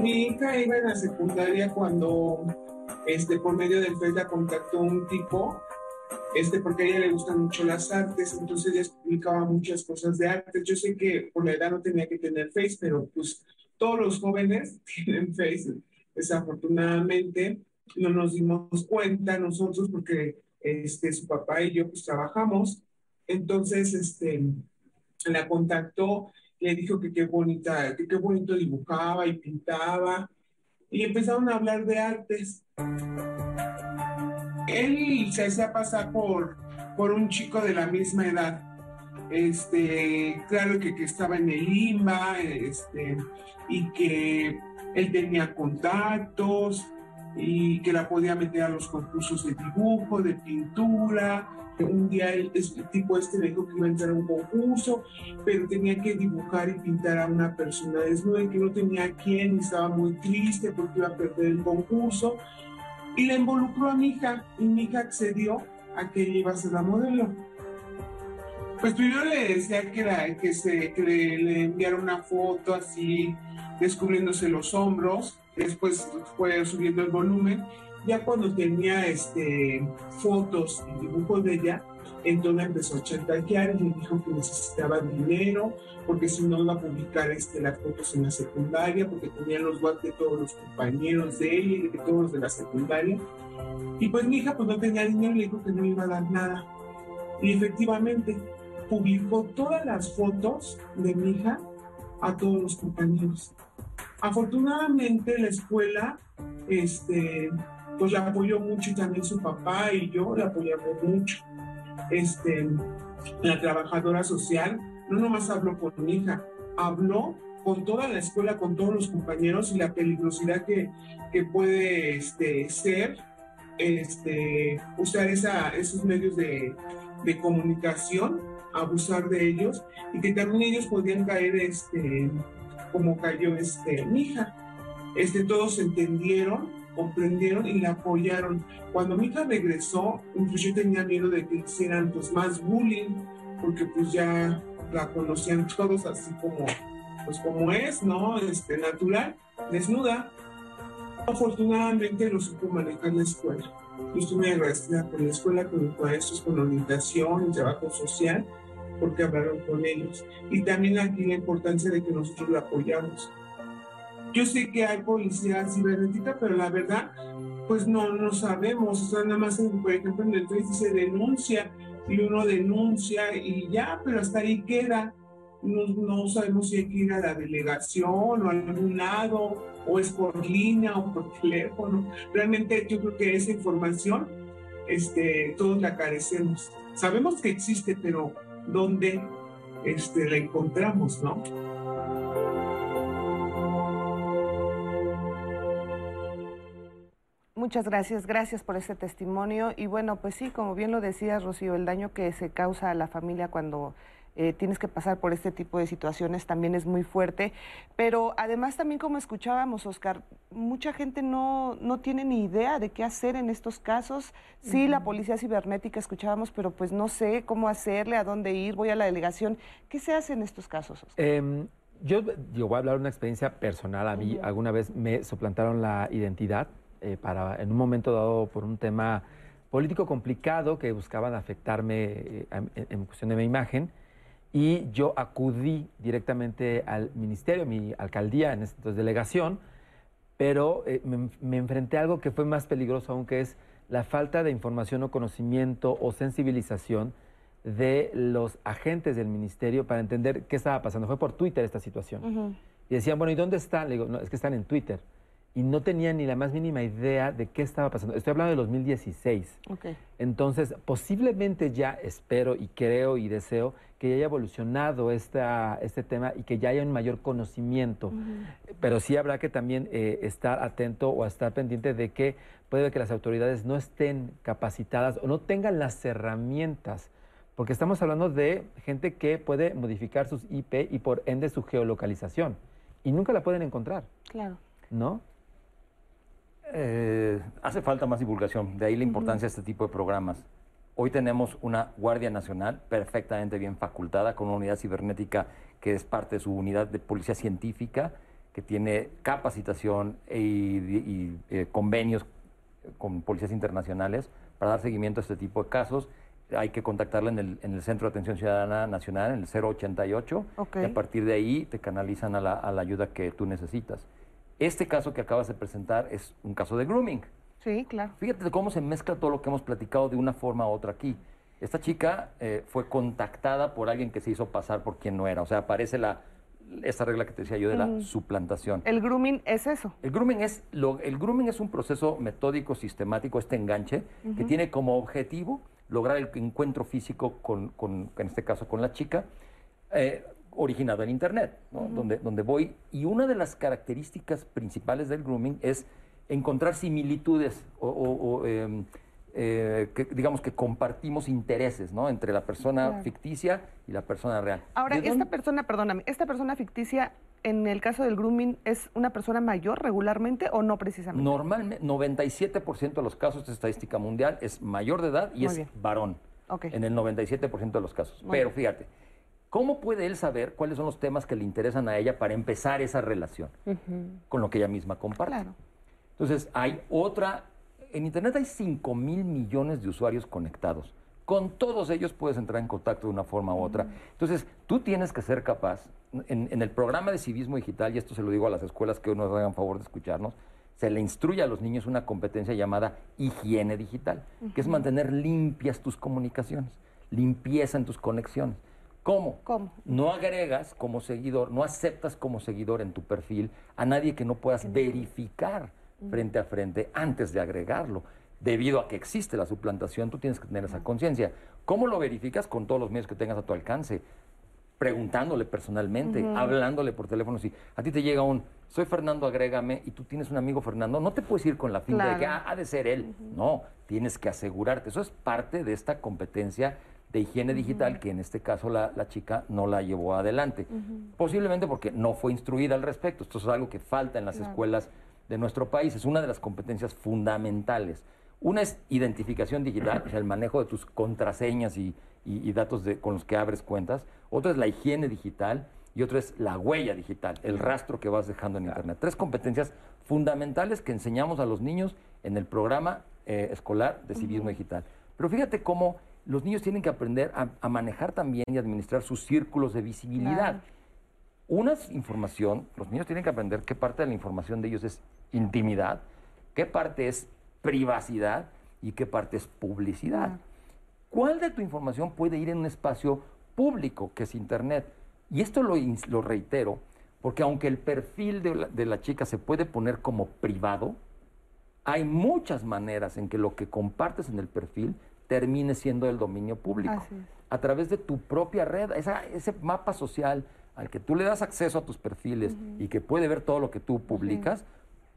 Mi hija iba en la secundaria cuando este, por medio del Facebook la contactó un tipo, este, porque a ella le gustan mucho las artes, entonces ella explicaba muchas cosas de artes. Yo sé que por la edad no tenía que tener Face, pero pues todos los jóvenes <laughs> tienen Face. Desafortunadamente no nos dimos cuenta nosotros porque este, su papá y yo pues trabajamos entonces, este, la contactó, le dijo que qué bonita, qué bonito dibujaba y pintaba, y empezaron a hablar de artes. Él se hacía pasar por, por un chico de la misma edad. Este, claro que, que estaba en el Lima, este, y que él tenía contactos y que la podía meter a los concursos de dibujo, de pintura, un día el, tipo este le dijo que iba a entrar a un concurso, pero tenía que dibujar y pintar a una persona desnuda que no tenía quién y estaba muy triste porque iba a perder el concurso. Y le involucró a mi hija y mi hija accedió a que ella iba a ser la modelo. Pues primero le decía que, se, le enviara una foto así, descubriéndose los hombros, después fue subiendo el volumen ya cuando tenía este, fotos y dibujos de ella, entonces empezó a chantajear y le dijo que necesitaba dinero, porque si no iba a publicar este, las fotos en la secundaria, porque tenía los WhatsApp de todos los compañeros de ella y de todos los de la secundaria. Y pues mi hija pues no tenía dinero le dijo que no iba a dar nada. Y efectivamente publicó todas las fotos de mi hija a todos los compañeros. Afortunadamente la escuela este, pues la apoyó mucho y también su papá y yo la apoyamos mucho. Este, la trabajadora social no nomás habló con mi hija, habló con toda la escuela, con todos los compañeros y la peligrosidad que, que puede este, ser este, usar esa, esos medios de, de, comunicación, abusar de ellos y que también ellos podían caer este, como cayó este, mi hija. Este, todos entendieron comprendieron y la apoyaron. Cuando mi hija regresó, incluso yo tenía miedo de que hicieran pues más bullying, porque pues ya la conocían <laughs> todos así como, pues como es, ¿no? Este, natural, desnuda. Afortunadamente lo supo manejar la escuela. Yo estoy muy agradecida con la escuela, con los maestros, con la orientación, y trabajo social, porque hablaron con ellos. Y también aquí la importancia de que nosotros la apoyamos yo sé que hay policía cibernética, pero la verdad, pues no, no sabemos. O sea, nada más, por ejemplo, en el Face dice denuncia y uno denuncia y ya, pero hasta ahí queda. No, no, sabemos si hay que ir a la delegación o a algún lado, o es por línea o por teléfono. Realmente yo creo que esa información este, todos la carecemos. Sabemos que existe, pero ¿dónde este, la encontramos, no? Muchas gracias, gracias por ese testimonio. Y bueno, pues sí, como bien lo decías, Rocío, el daño que se causa a la familia cuando eh, tienes que pasar por este tipo de situaciones también es muy fuerte. Pero además también como escuchábamos, Oscar, mucha gente no, no tiene ni idea de qué hacer en estos casos. Sí, la policía cibernética escuchábamos, pero pues no sé cómo hacerle, a dónde ir, voy a la delegación. ¿Qué se hace en estos casos, Oscar? Em, yo, yo, voy a hablar de una experiencia personal. A mí alguna vez me suplantaron la identidad eh, para, en un momento dado por un tema político complicado que buscaban afectarme eh, en, cuestión de mi imagen. Y yo acudí directamente al ministerio, mi alcaldía, en esta delegación, pero eh, me, me, enfrenté a algo que fue más peligroso aún, que es la falta de información o conocimiento o sensibilización de los agentes del ministerio para entender qué estaba pasando. Fue por Twitter esta situación. Y decían, bueno, ¿y dónde están? Le digo, no, es que están en Twitter y no tenía ni la más mínima idea de qué estaba pasando. Estoy hablando de 2016. Okay. Entonces, posiblemente ya espero y creo y deseo que ya haya evolucionado esta, este tema y que ya haya un mayor conocimiento. Pero sí habrá que también eh, estar atento o estar pendiente de que puede que las autoridades no estén capacitadas o no tengan las herramientas. Porque estamos hablando de gente que puede modificar sus IP y por ende su geolocalización. Y nunca la pueden encontrar. Claro. ¿No? Eh, hace falta más divulgación, de ahí la importancia de este tipo de programas. Hoy tenemos una Guardia Nacional perfectamente bien facultada, con una unidad cibernética que es parte de su unidad de policía científica, que tiene capacitación y, eh, convenios con policías internacionales para dar seguimiento a este tipo de casos. Hay que contactarla en el, Centro de Atención Ciudadana Nacional, en el 088, y a partir de ahí te canalizan a la ayuda que tú necesitas. Este caso que acabas de presentar es un caso de grooming. Sí, claro. Fíjate cómo se mezcla todo lo que hemos platicado de una forma u otra aquí. Esta chica eh, fue contactada por alguien que se hizo pasar por quien no era. O sea, aparece la, esta regla que te decía yo de la suplantación. El grooming es eso. El grooming es, lo, el grooming es un proceso metódico, sistemático, este enganche, que tiene como objetivo lograr el encuentro físico con, con en este caso, con la chica, eh, originado en Internet, ¿no? donde, donde voy. Y una de las características principales del grooming es encontrar similitudes o, o- o, em, eh, que, digamos que compartimos intereses ¿no? entre la persona Claro. ficticia y la persona real. Ahora, ¿De esta dónde- persona, perdóname, esta persona ficticia, en el caso del grooming, ¿es una persona mayor regularmente o no precisamente? Normalmente, 97% de los casos de estadística mundial es mayor de edad y Muy es bien. varón. Ok. En el 97% de los casos. Muy Pero bien. fíjate, ¿cómo puede él saber cuáles son los temas que le interesan a ella para empezar esa relación con lo que ella misma comparte? Claro. Entonces, hay otra. En Internet hay 5 mil millones de usuarios conectados. Con todos ellos puedes entrar en contacto de una forma u otra. Entonces, tú tienes que ser capaz, en, en el programa de civismo digital, y esto se lo digo a las escuelas que nos hagan favor de escucharnos, se le instruye a los niños una competencia llamada higiene digital, que es mantener limpias tus comunicaciones, limpieza en tus conexiones. ¿Cómo? ¿Cómo? No agregas como seguidor, no aceptas como seguidor en tu perfil a nadie que no puedas verificar frente a frente antes de agregarlo. Debido a que existe la suplantación, tú tienes que tener esa conciencia. ¿Cómo lo verificas? Con todos los medios que tengas a tu alcance. Preguntándole personalmente, hablándole por teléfono. Si a ti te llega un, soy Fernando, agrégame, y tú tienes un amigo Fernando, no te puedes ir con la finta de que. "Ah, ha de ser él. No, tienes que asegurarte. Eso es parte de esta competencia de higiene digital que en este caso la, la chica no la llevó adelante. Posiblemente porque no fue instruida al respecto. Esto es algo que falta en las escuelas de nuestro país. Es una de las competencias fundamentales. Una es identificación digital, o sea, el manejo de tus contraseñas y, y- y datos de- con los que abres cuentas. Otra es la higiene digital y otra es la huella digital, el rastro que vas dejando en Internet. Tres competencias fundamentales que enseñamos a los niños en el programa eh, escolar de civismo digital. Pero fíjate cómo los niños tienen que aprender a, a manejar también y administrar sus círculos de visibilidad. Claro. Una es información, los niños tienen que aprender qué parte de la información de ellos es intimidad, qué parte es privacidad y qué parte es publicidad. ¿Cuál de tu información puede ir en un espacio público que es Internet? Y esto lo, reitero, porque aunque el perfil de la, de la chica se puede poner como privado, hay muchas maneras en que lo que compartes en el perfil termine siendo el dominio público. A través de tu propia red, esa- ese mapa social al que tú le das acceso a tus perfiles y que puede ver todo lo que tú publicas,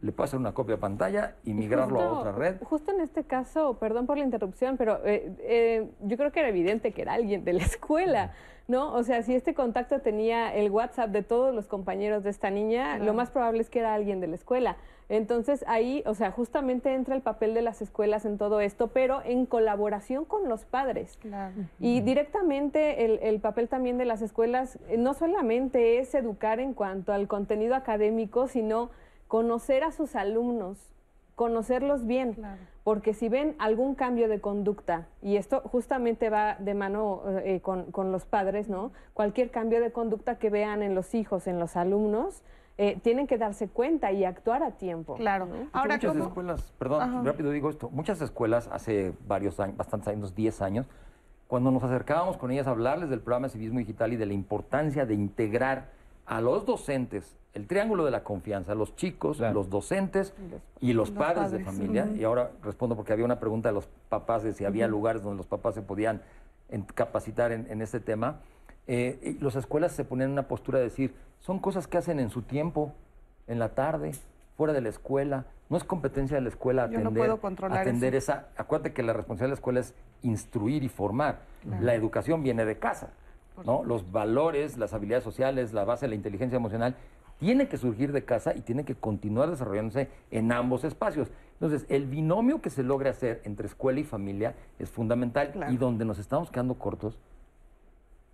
le hacer una copia de pantalla y migrarlo a Justo- otra red. Justo en este caso, perdón por la interrupción, pero eh, eh, yo creo que era evidente que era alguien de la escuela, ¿no? O sea, si este contacto tenía el WhatsApp de todos los compañeros de esta niña, lo más probable es que era alguien de la escuela. Entonces ahí, o sea, justamente entra el papel de las escuelas en todo esto, pero en colaboración con los padres. Claro. Y directamente el, el papel también de las escuelas eh, no solamente es educar en cuanto al contenido académico, sino conocer a sus alumnos, conocerlos bien. Claro. Porque si ven algún cambio de conducta, y esto justamente va de mano eh, con, con los padres, ¿no? Cualquier cambio de conducta que vean en los hijos, en los alumnos, eh, tienen que darse cuenta y actuar a tiempo. Claro. ¿no? Ahora, muchas ¿cómo? escuelas, perdón, Ajá. rápido digo esto, muchas escuelas hace varios años, bastantes años, 10 años, cuando nos acercábamos con ellas a hablarles del programa de civismo digital y de la importancia de integrar a los docentes, el triángulo de la confianza, los chicos, Claro. los docentes y los, Los padres, de familia. Y ahora respondo porque había una pregunta de los papás de si había lugares donde los papás se podían en- capacitar en, en este tema. Eh, y las escuelas se ponían en una postura de decir, son cosas que hacen en su tiempo, en la tarde, fuera de la escuela. No es competencia de la escuela Yo no atender, puedo controlar atender esa. Acuérdate que la responsabilidad de la escuela es instruir y formar. La educación viene de casa. ¿No? Los valores, las habilidades sociales, la base de la inteligencia emocional, tiene que surgir de casa y tiene que continuar desarrollándose en ambos espacios. Entonces, el binomio que se logre hacer entre escuela y familia es fundamental Claro. y donde nos estamos quedando cortos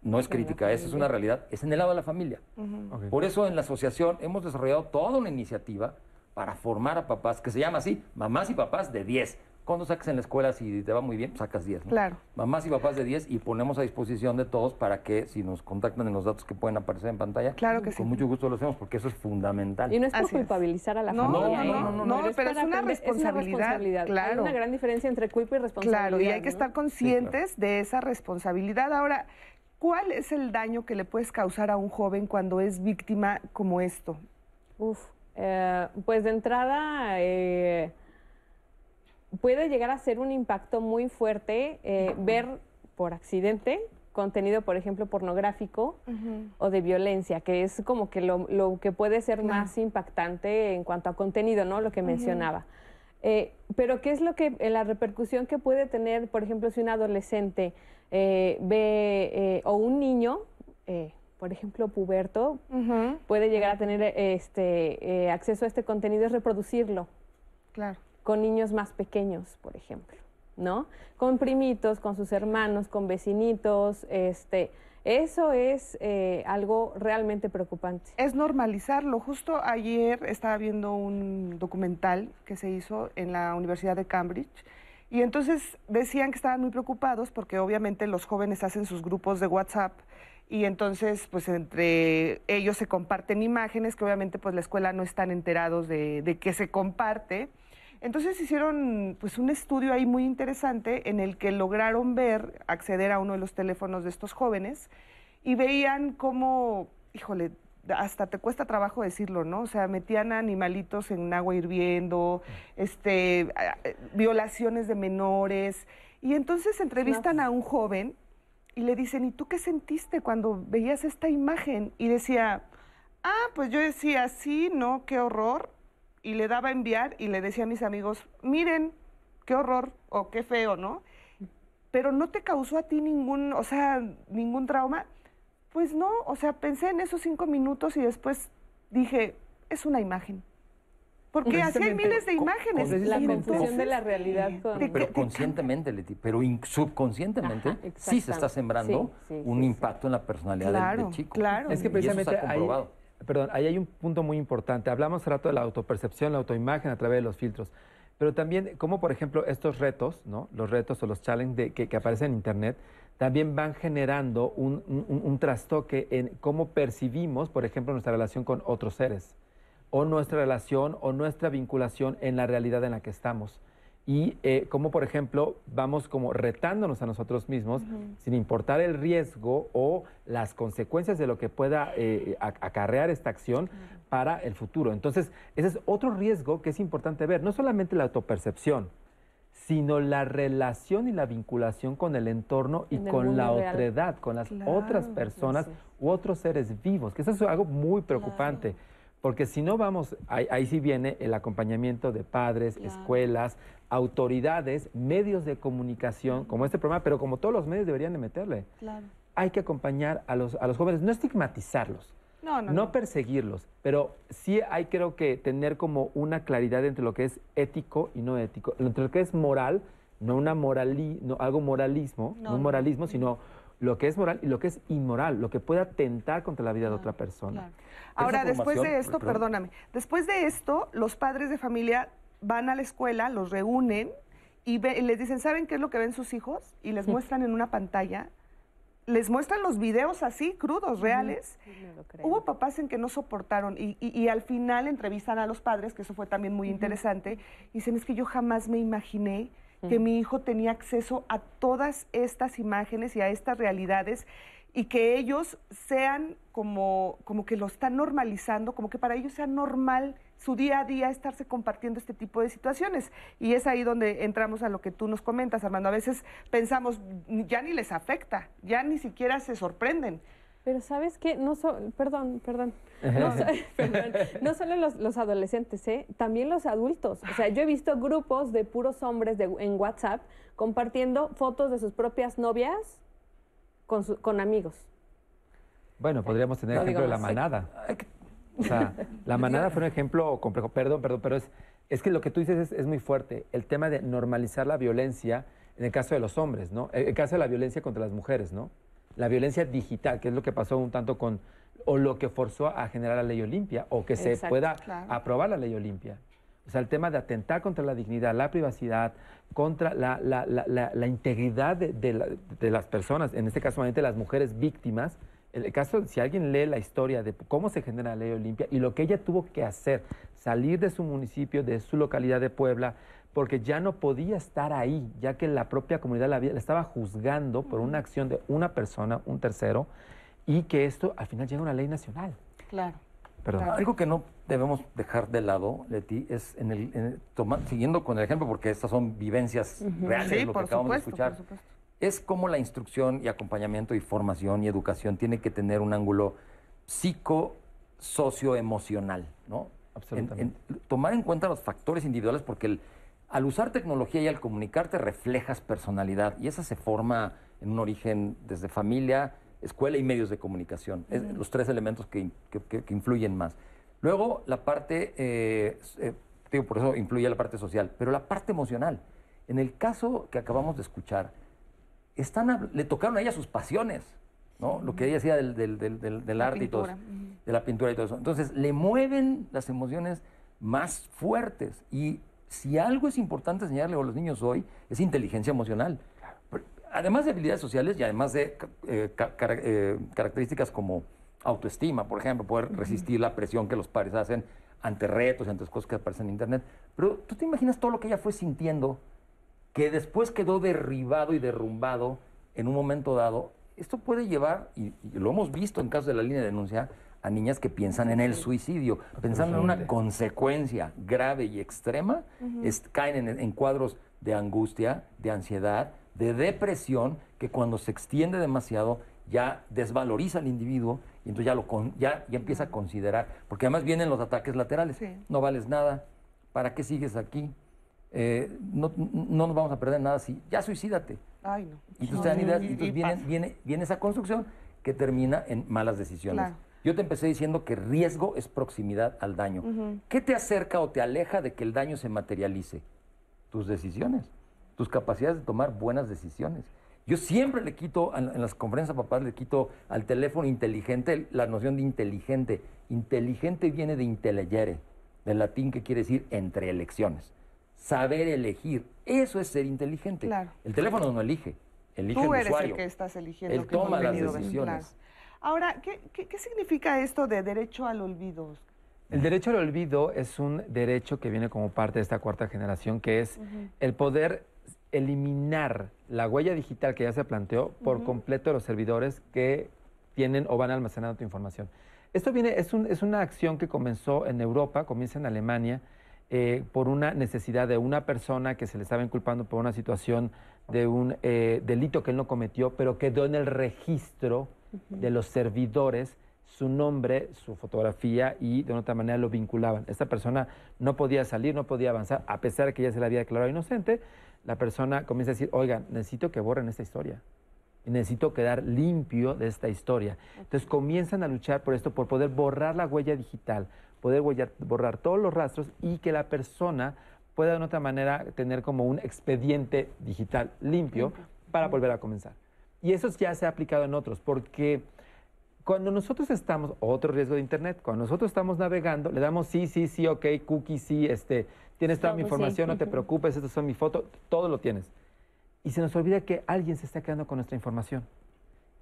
no es crítica, eso es una realidad, es en el lado de la familia. Por eso en la asociación hemos desarrollado toda una iniciativa para formar a papás, que se llama así, mamás y papás de 10, Cuando sacas en la escuela, si te va muy bien, sacas 10. ¿no? Claro. Mamás y papás de 10 y ponemos a disposición de todos para que si nos contactan en los datos que pueden aparecer en pantalla, Claro que con sí. mucho gusto lo hacemos porque eso es fundamental. Y no es por Así es. culpabilizar a la No, familia, no, ¿eh? no, no, no, pero es para una responsabilidad, Hay claro. una gran diferencia entre culpa y responsabilidad. Claro, y hay que ¿no? estar conscientes de esa responsabilidad. Ahora, ¿cuál es el daño que le puedes causar a un joven cuando es víctima como esto? Uf, eh, pues de entrada eh, puede llegar a ser un impacto muy fuerte eh, ver por accidente contenido, por ejemplo, pornográfico o de violencia, que es como que lo, lo que puede ser más impactante en cuanto a contenido, ¿no? Lo que mencionaba. Eh, pero ¿qué es lo que, eh, la repercusión que puede tener, por ejemplo, si un adolescente eh, ve, o un niño, por ejemplo, puberto, puede llegar a tener este, acceso a este contenido es reproducirlo Claro. Con niños más pequeños, por ejemplo, ¿no? Con primitos, con sus hermanos, con vecinitos, este, eso es eh, algo realmente preocupante. Es normalizarlo. Justo ayer estaba viendo un documental que se hizo en la Universidad de Cambridge y entonces decían que estaban muy preocupados porque obviamente los jóvenes hacen sus grupos de WhatsApp y entonces pues entre ellos se comparten imágenes que obviamente pues la escuela no están enterados de, de que se comparte. Entonces hicieron pues un estudio ahí muy interesante en el que lograron ver, acceder a uno de los teléfonos de estos jóvenes y veían cómo, híjole, hasta te cuesta trabajo decirlo, ¿no? O sea, metían animalitos en agua hirviendo, este, violaciones de menores. Y entonces entrevistan a un joven y le dicen, ¿y tú qué sentiste cuando veías esta imagen? Y decía, ah, pues yo decía, sí, no, qué horror. Y le daba a enviar y le decía a mis amigos, miren, qué horror o qué feo, ¿no? Pero no te causó a ti ningún, o sea, ningún trauma. Pues no, o sea, pensé en esos cinco minutos y después dije, es una imagen. Porque así hay miles de con- imágenes. con- La y confusión de la realidad con... te- Pero te- conscientemente, Leti, pero in- subconscientemente Ajá, sí se está sembrando Sí, sí, un sí, impacto en la personalidad del- Claro, del, chico. claro. Es que Y eso precisamente ahí, comprobado. Perdón, ahí hay un punto muy importante. Hablamos hace rato de la autopercepción, la autoimagen a través de los filtros. Pero también, como por ejemplo estos retos, ¿no? los retos o los challenges que, que aparecen en Internet, también van generando un, un- un trastoque en cómo percibimos, por ejemplo, nuestra relación con otros seres, o nuestra relación o nuestra vinculación en la realidad en la que estamos. Y eh, cómo, por ejemplo, vamos como retándonos a nosotros mismos, sin importar el riesgo o las consecuencias de lo que pueda eh, ac- acarrear esta acción para el futuro. Entonces, ese es otro riesgo que es importante ver, no solamente la autopercepción, sino la relación y la vinculación con el entorno y En con la real. otredad, con las Claro, otras personas u otros seres vivos, que eso es algo muy preocupante. Porque si no vamos, ahí, ahí sí viene el acompañamiento de padres, escuelas, autoridades, medios de comunicación, como este programa, pero como todos los medios deberían de meterle. Hay que acompañar a los, a los jóvenes, no estigmatizarlos, No, no, no no. perseguirlos, pero sí hay creo que tener como una claridad entre lo que es ético y no ético, entre lo que es moral, no una morali, no algo moralismo, no, un moralismo, sino lo que es moral y lo que es inmoral, lo que pueda atentar contra la vida de otra persona. Ahora, después de esto, perdón. perdóname, después de esto, los padres de familia van a la escuela, los reúnen y ve- les dicen, ¿saben qué es lo que ven sus hijos? Y les muestran en una pantalla, les muestran los videos así, crudos, reales. No. Hubo papás en que no soportaron y, y- y al final entrevistan a los padres, que eso fue también muy interesante, y dicen, es que yo jamás me imaginé que mi hijo tenía acceso a todas estas imágenes y a estas realidades y que ellos sean como, como que lo están normalizando, como que para ellos sea normal su día a día estarse compartiendo este tipo de situaciones. Y es ahí donde entramos a lo que tú nos comentas, Armando. A veces pensamos, ya ni les afecta, ya ni siquiera se sorprenden. Pero sabes qué, no so- perdón, perdón. No, so- <laughs> perdón. No solo los, los adolescentes, ¿eh? también los adultos. O sea, yo he visto grupos de puros hombres de- en WhatsApp compartiendo fotos de sus propias novias con, su- con amigos. Bueno, podríamos tener No ejemplo de la manada. O sea, la manada fue un ejemplo complejo. Perdón, perdón, pero es, es que lo que tú dices es, es muy fuerte. El tema de normalizar la violencia en el caso de los hombres, ¿no? El, el caso de la violencia contra las mujeres, ¿no? La violencia digital, que es lo que pasó un tanto con, o lo que forzó a generar la ley Olimpia, o que se Exacto, pueda claro. aprobar la ley Olimpia. O sea, el tema de atentar contra la dignidad, la privacidad, contra la, la, la, la integridad de, de, las personas, en este caso, de las mujeres víctimas. El caso, si alguien lee la historia de cómo se genera la ley Olimpia y lo que ella tuvo que hacer, salir de su municipio, de su localidad de Puebla, porque ya no podía estar ahí, ya que la propia comunidad la, la estaba juzgando por una acción de una persona, un tercero, y que esto al final llega a una ley nacional. Claro. Algo que no debemos dejar de lado, Leti, es en el, siguiendo con el ejemplo, porque estas son vivencias reales, lo que acabamos de escuchar, es cómo la instrucción y acompañamiento y formación y educación tiene que tener un ángulo psico, socioemocional, ¿no? Absolutamente. tomar en cuenta los factores individuales, porque al usar tecnología y al comunicarte reflejas personalidad, y esa se forma en un origen desde familia, escuela y medios de comunicación. Es los tres elementos que, influyen más. Luego, la parte, eh, eh, digo, por eso influye la parte social, pero la parte emocional. En el caso que acabamos de escuchar, están, le tocaron a ella sus pasiones, ¿no? Lo que ella hacía del, del, arte y todo eso, de la pintura y todo eso. Entonces, le mueven las emociones más fuertes. Y si algo es importante enseñarle a los niños hoy, es inteligencia emocional además de habilidades sociales y además de eh, eh, características como autoestima, por ejemplo, poder resistir la presión que los padres hacen ante retos, ante cosas que aparecen en Internet. Pero tú te imaginas todo lo que ella fue sintiendo, que después quedó derribado y derrumbado en un momento dado. Esto puede llevar, y, lo hemos visto en casos de la línea de denuncia, a niñas que piensan en el suicidio, pensando en una consecuencia grave y extrema, caen en cuadros de angustia, de ansiedad, de depresión que cuando se extiende demasiado ya desvaloriza al individuo y entonces ya, lo ya, ya empieza a considerar, porque además vienen los ataques laterales, no vales nada, ¿para qué sigues aquí? Eh, no, nos vamos a perder nada si ya suicídate. Ay, no. Y entonces, viene, viene, esa construcción que termina en malas decisiones. Yo te empecé diciendo que riesgo es proximidad al daño. ¿Qué te acerca o te aleja de que el daño se materialice? Tus decisiones tus capacidades de tomar buenas decisiones. Yo siempre le quito, en, las conferencias papás, le quito al teléfono inteligente la noción de inteligente. Inteligente viene de intellegere, del latín que quiere decir entre elecciones. Saber elegir, eso es ser inteligente. El teléfono no elige, elige Tú el eres usuario. el que estás eligiendo. Él toma las decisiones. Ahora, ¿qué, ¿qué, significa esto de derecho al olvido? El derecho al olvido es un derecho que viene como parte de esta cuarta generación, que es el poder eliminar la huella digital que ya se planteó por completo de los servidores que tienen o van almacenando tu información. Esto viene, es, es una acción que comenzó en Europa, comienza en Alemania, eh, por una necesidad de una persona que se le estaba inculpando por una situación de un eh, delito que él no cometió, pero quedó en el registro de los servidores su nombre, su fotografía y de otra manera lo vinculaban. Esta persona no podía salir, no podía avanzar, a pesar de que ya se le había declarado inocente, la persona comienza a decir, oigan, necesito que borren esta historia. Necesito quedar limpio de esta historia. Entonces comienzan a luchar por esto, por poder borrar la huella digital, poder borrar todos los rastros y que la persona pueda de otra manera tener como un expediente digital limpio, para volver a comenzar. Y eso ya se ha aplicado en otros, porque cuando nosotros estamos, otro riesgo de Internet, cuando nosotros estamos navegando, le damos sí, sí, sí, ok, cookie, sí, este, tienes toda mi información, no te preocupes, estas son mis fotos, todo lo tienes. Y se nos olvida que alguien se está quedando con nuestra información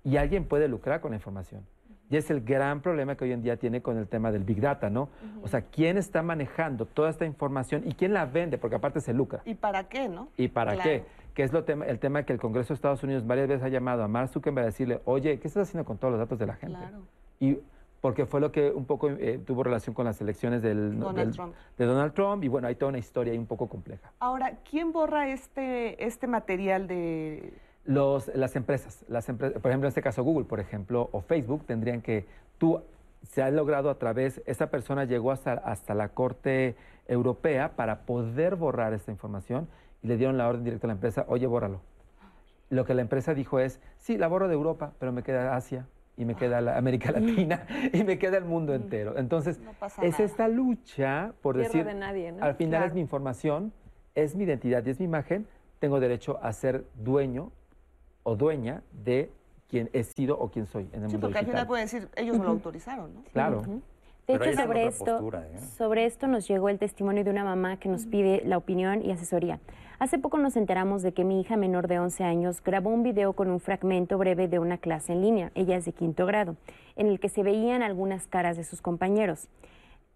y alguien puede lucrar con la información. Y es el gran problema que hoy en día tiene con el tema del Big Data, ¿no? O sea, ¿quién está manejando toda esta información y quién la vende? Porque aparte se lucra. ¿Y para qué, no? ¿Y para qué? Que es lo tema, el tema que el Congreso de Estados Unidos varias veces ha llamado a Mark Zuckerberg a decirle, oye, ¿qué estás haciendo con todos los datos de la gente? Claro. Y porque fue lo que un poco eh, tuvo relación con las elecciones del, de Donald Trump y bueno, hay toda una historia ahí un poco compleja. Ahora, ¿quién borra este, este material de...? Los, las empresas, las empresas, por ejemplo, en este caso Google, por ejemplo, o Facebook, tendrían que, tú, se ha logrado a través, esa persona llegó hasta, hasta la Corte Europea para poder borrar esta información y le dieron la orden directa a la empresa, oye, bórralo. Lo que la empresa dijo es, sí, la borro de Europa, pero me queda Asia, y me queda la América Latina y me queda el mundo entero. Entonces, es esta lucha por decir, al final es mi información, es mi identidad y es mi imagen, tengo derecho a ser dueño o dueña de quién he sido o quién soy en el sí, mundo porque al final pueden decir, ellos me lo autorizaron, ¿no? Claro. De hecho, sobre esto, postura, ¿eh? sobre esto nos llegó el testimonio de una mamá que nos pide la opinión y asesoría. Hace poco nos enteramos de que mi hija menor de 11 años grabó un video con un fragmento breve de una clase en línea, ella es de quinto grado, en el que se veían algunas caras de sus compañeros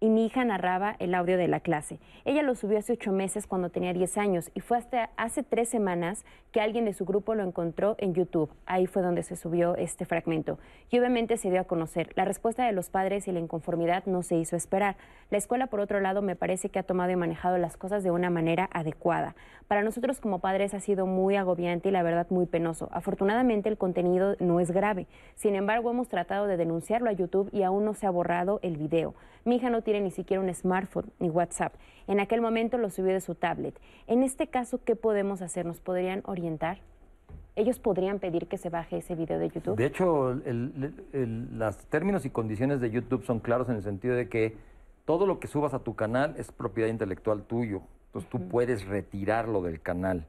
y mi hija narraba el audio de la clase. Ella lo subió hace ocho meses cuando tenía 10 años y fue hasta hace tres semanas que alguien de su grupo lo encontró en YouTube. Ahí fue donde se subió este fragmento. Y obviamente se dio a conocer. La respuesta de los padres y la inconformidad no se hizo esperar. La escuela, por otro lado, me parece que ha tomado y manejado las cosas de una manera adecuada. Para nosotros como padres ha sido muy agobiante y la verdad muy penoso. Afortunadamente el contenido no es grave. Sin embargo, hemos tratado de denunciarlo a YouTube y aún no se ha borrado el video. Mi hija no tiene ni siquiera un smartphone ni WhatsApp. En aquel momento lo subió de su tablet. En este caso, ¿qué podemos hacer? ¿Nos podrían orientar? ¿Ellos podrían pedir que se baje ese video de YouTube? De hecho, los términos y condiciones de YouTube son claros en el sentido de que todo lo que subas a tu canal es propiedad intelectual tuyo. Entonces tú puedes retirarlo del canal.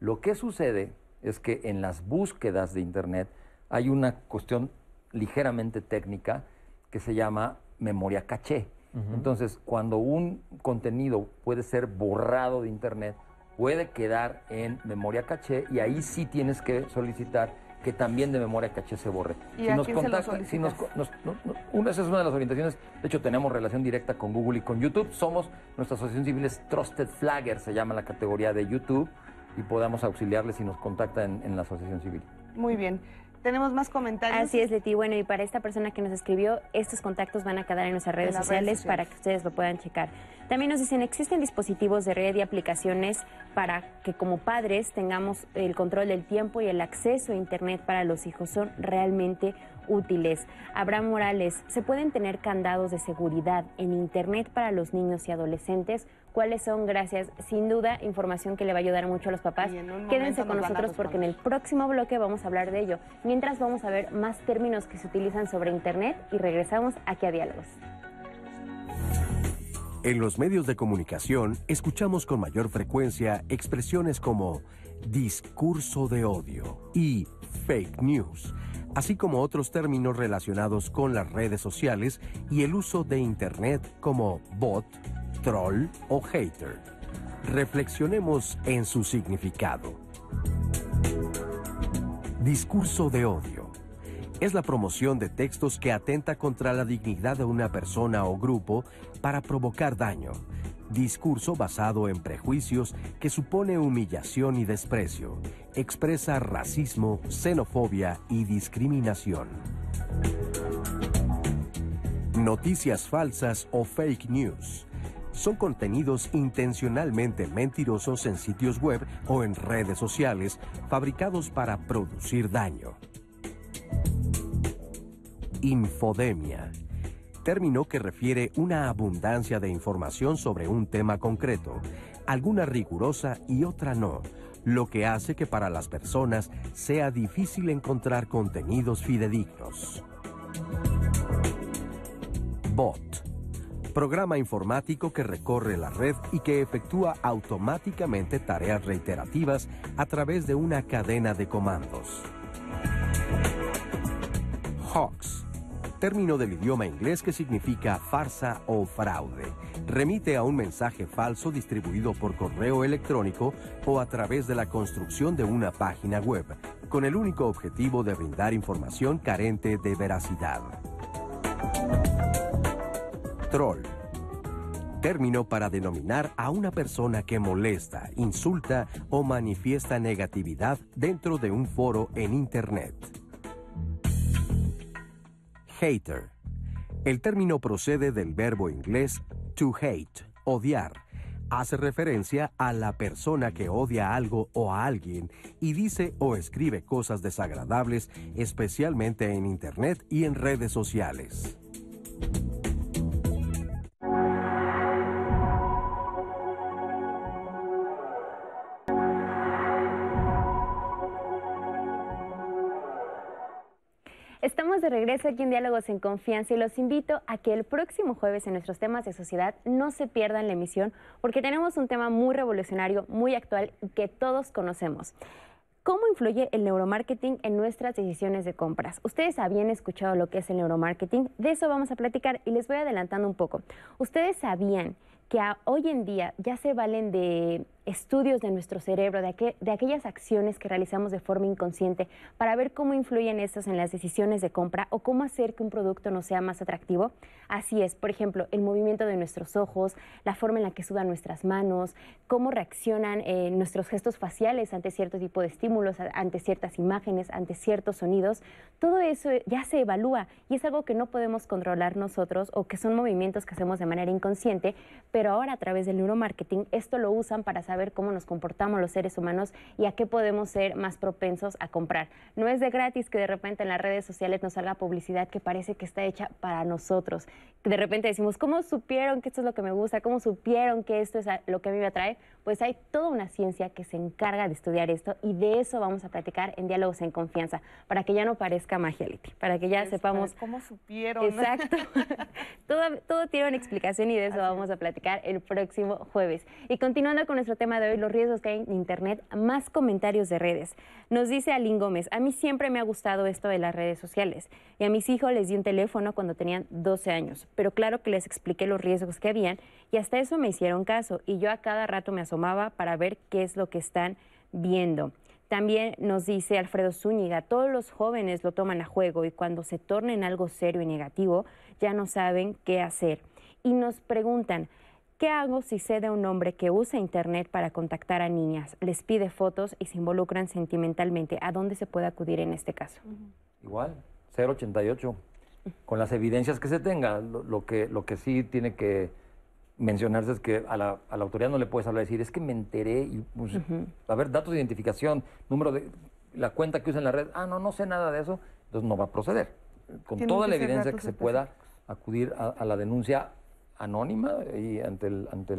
Lo que sucede es que en las búsquedas de Internet hay una cuestión ligeramente técnica que se llama memoria caché. Entonces, cuando un contenido puede ser borrado de Internet, puede quedar en memoria caché y ahí sí tienes que solicitar que también de memoria caché se borre. ¿Y a quién se lo si nos, nos- no- no- una, esa es una de las orientaciones. De hecho, tenemos relación directa con Google y con YouTube. Somos, nuestra asociación civil es Trusted Flagger, se llama la categoría de YouTube, y podamos auxiliarles si nos contactan en, en la asociación civil. Muy bien. Tenemos más comentarios. Así es, Leti. Bueno, y para esta persona que nos escribió, estos contactos van a quedar en nuestras redes, las redes sociales, sociales. para que ustedes lo puedan checar. También nos dicen, existen dispositivos de red y aplicaciones para que como padres tengamos el control del tiempo y el acceso a Internet para los hijos. Son realmente útiles. Abraham Morales, ¿se pueden tener candados de seguridad en Internet para los niños y adolescentes? ¿Cuáles son? Gracias. Sin duda, información que le va a ayudar mucho a los papás. Quédense con nosotros porque en el próximo bloque vamos a hablar de ello. Mientras vamos a ver más términos que se utilizan sobre Internet y regresamos aquí a Diálogos. En los medios de comunicación escuchamos con mayor frecuencia expresiones como discurso de odio y fake news, así como otros términos relacionados con las redes sociales y el uso de Internet como bot, troll o hater. Reflexionemos en su significado. Discurso de odio es la promoción de textos que atenta contra la dignidad de una persona o grupo para provocar daño. Discurso basado en prejuicios que supone humillación y desprecio. Expresa racismo, xenofobia y discriminación. Noticias falsas o fake news. Son contenidos intencionalmente mentirosos en sitios web o en redes sociales fabricados para producir daño. Infodemia. Término que refiere una abundancia de información sobre un tema concreto, alguna rigurosa y otra no, lo que hace que para las personas sea difícil encontrar contenidos fidedignos. Bot. Programa informático que recorre la red y que efectúa automáticamente tareas reiterativas a través de una cadena de comandos. Hoax, término del idioma inglés que significa farsa o fraude. Remite a un mensaje falso distribuido por correo electrónico o a través de la construcción de una página web, con el único objetivo de brindar información carente de veracidad. Troll. Término para denominar a una persona que molesta, insulta o manifiesta negatividad dentro de un foro en Internet. Hater. El término procede del verbo inglés to hate, odiar. Hace referencia a la persona que odia algo o a alguien y dice o escribe cosas desagradables, especialmente en Internet y en redes sociales. Estamos de regreso aquí en Diálogos en Confianza y los invito a que el próximo jueves en nuestros temas de sociedad no se pierdan la emisión porque tenemos un tema muy revolucionario, muy actual y que todos conocemos. ¿Cómo influye el neuromarketing en nuestras decisiones de compras? Ustedes habían escuchado lo que es el neuromarketing, de eso vamos a platicar y les voy adelantando un poco. Ustedes sabían que hoy en día ya se valen de estudios de nuestro cerebro, de, aquellas acciones que realizamos de forma inconsciente para ver cómo influyen estos en las decisiones de compra o cómo hacer que un producto nos sea más atractivo. Así es, por ejemplo, el movimiento de nuestros ojos, la forma en la que sudan nuestras manos, cómo reaccionan eh, nuestros gestos faciales ante cierto tipo de estímulos, ante ciertas imágenes, ante ciertos sonidos. Todo eso ya se evalúa y es algo que no podemos controlar nosotros o que son movimientos que hacemos de manera inconsciente, pero ahora a través del neuromarketing esto lo usan para saber cómo nos comportamos los seres humanos y a qué podemos ser más propensos a comprar. No es de gratis que de repente en las redes sociales nos salga publicidad que parece que está hecha para nosotros. De repente decimos, ¿cómo supieron que esto es lo que me gusta? ¿Cómo supieron que esto es lo que a mí me atrae? Pues hay toda una ciencia que se encarga de estudiar esto y de eso vamos a platicar en Diálogos en Confianza, para que ya no parezca magia, para que ya sepamos... ¿Cómo supieron? Exacto. <laughs> todo, todo tiene una explicación y de eso vamos a platicar el próximo jueves. Y continuando con nuestro tema de hoy, los riesgos que hay en Internet, más comentarios de redes. Nos dice Aline Gómez, a mí siempre me ha gustado esto de las redes sociales y a mis hijos les di un teléfono cuando tenían 12 años, pero claro que les expliqué los riesgos que habían y hasta eso me hicieron caso y yo a cada rato me asomaba para ver qué es lo que están viendo. También nos dice Alfredo Zúñiga, todos los jóvenes lo toman a juego y cuando se tornen algo serio y negativo ya no saben qué hacer. Y nos preguntan, ¿Qué hago si sé de un hombre que usa Internet para contactar a niñas, les pide fotos y se involucran sentimentalmente? ¿A dónde se puede acudir en este caso? Igual, 088. Con las evidencias que se tenga, lo, que, lo que sí tiene que mencionarse es que a la, autoridad no le puedes hablar y decir, es que me enteré y, pues, a ver, datos de identificación, número de la cuenta que usa en la red, ah, no, no sé nada de eso, entonces no va a proceder. Con toda la evidencia que se pueda acudir a la denuncia anónima y ante, el, ante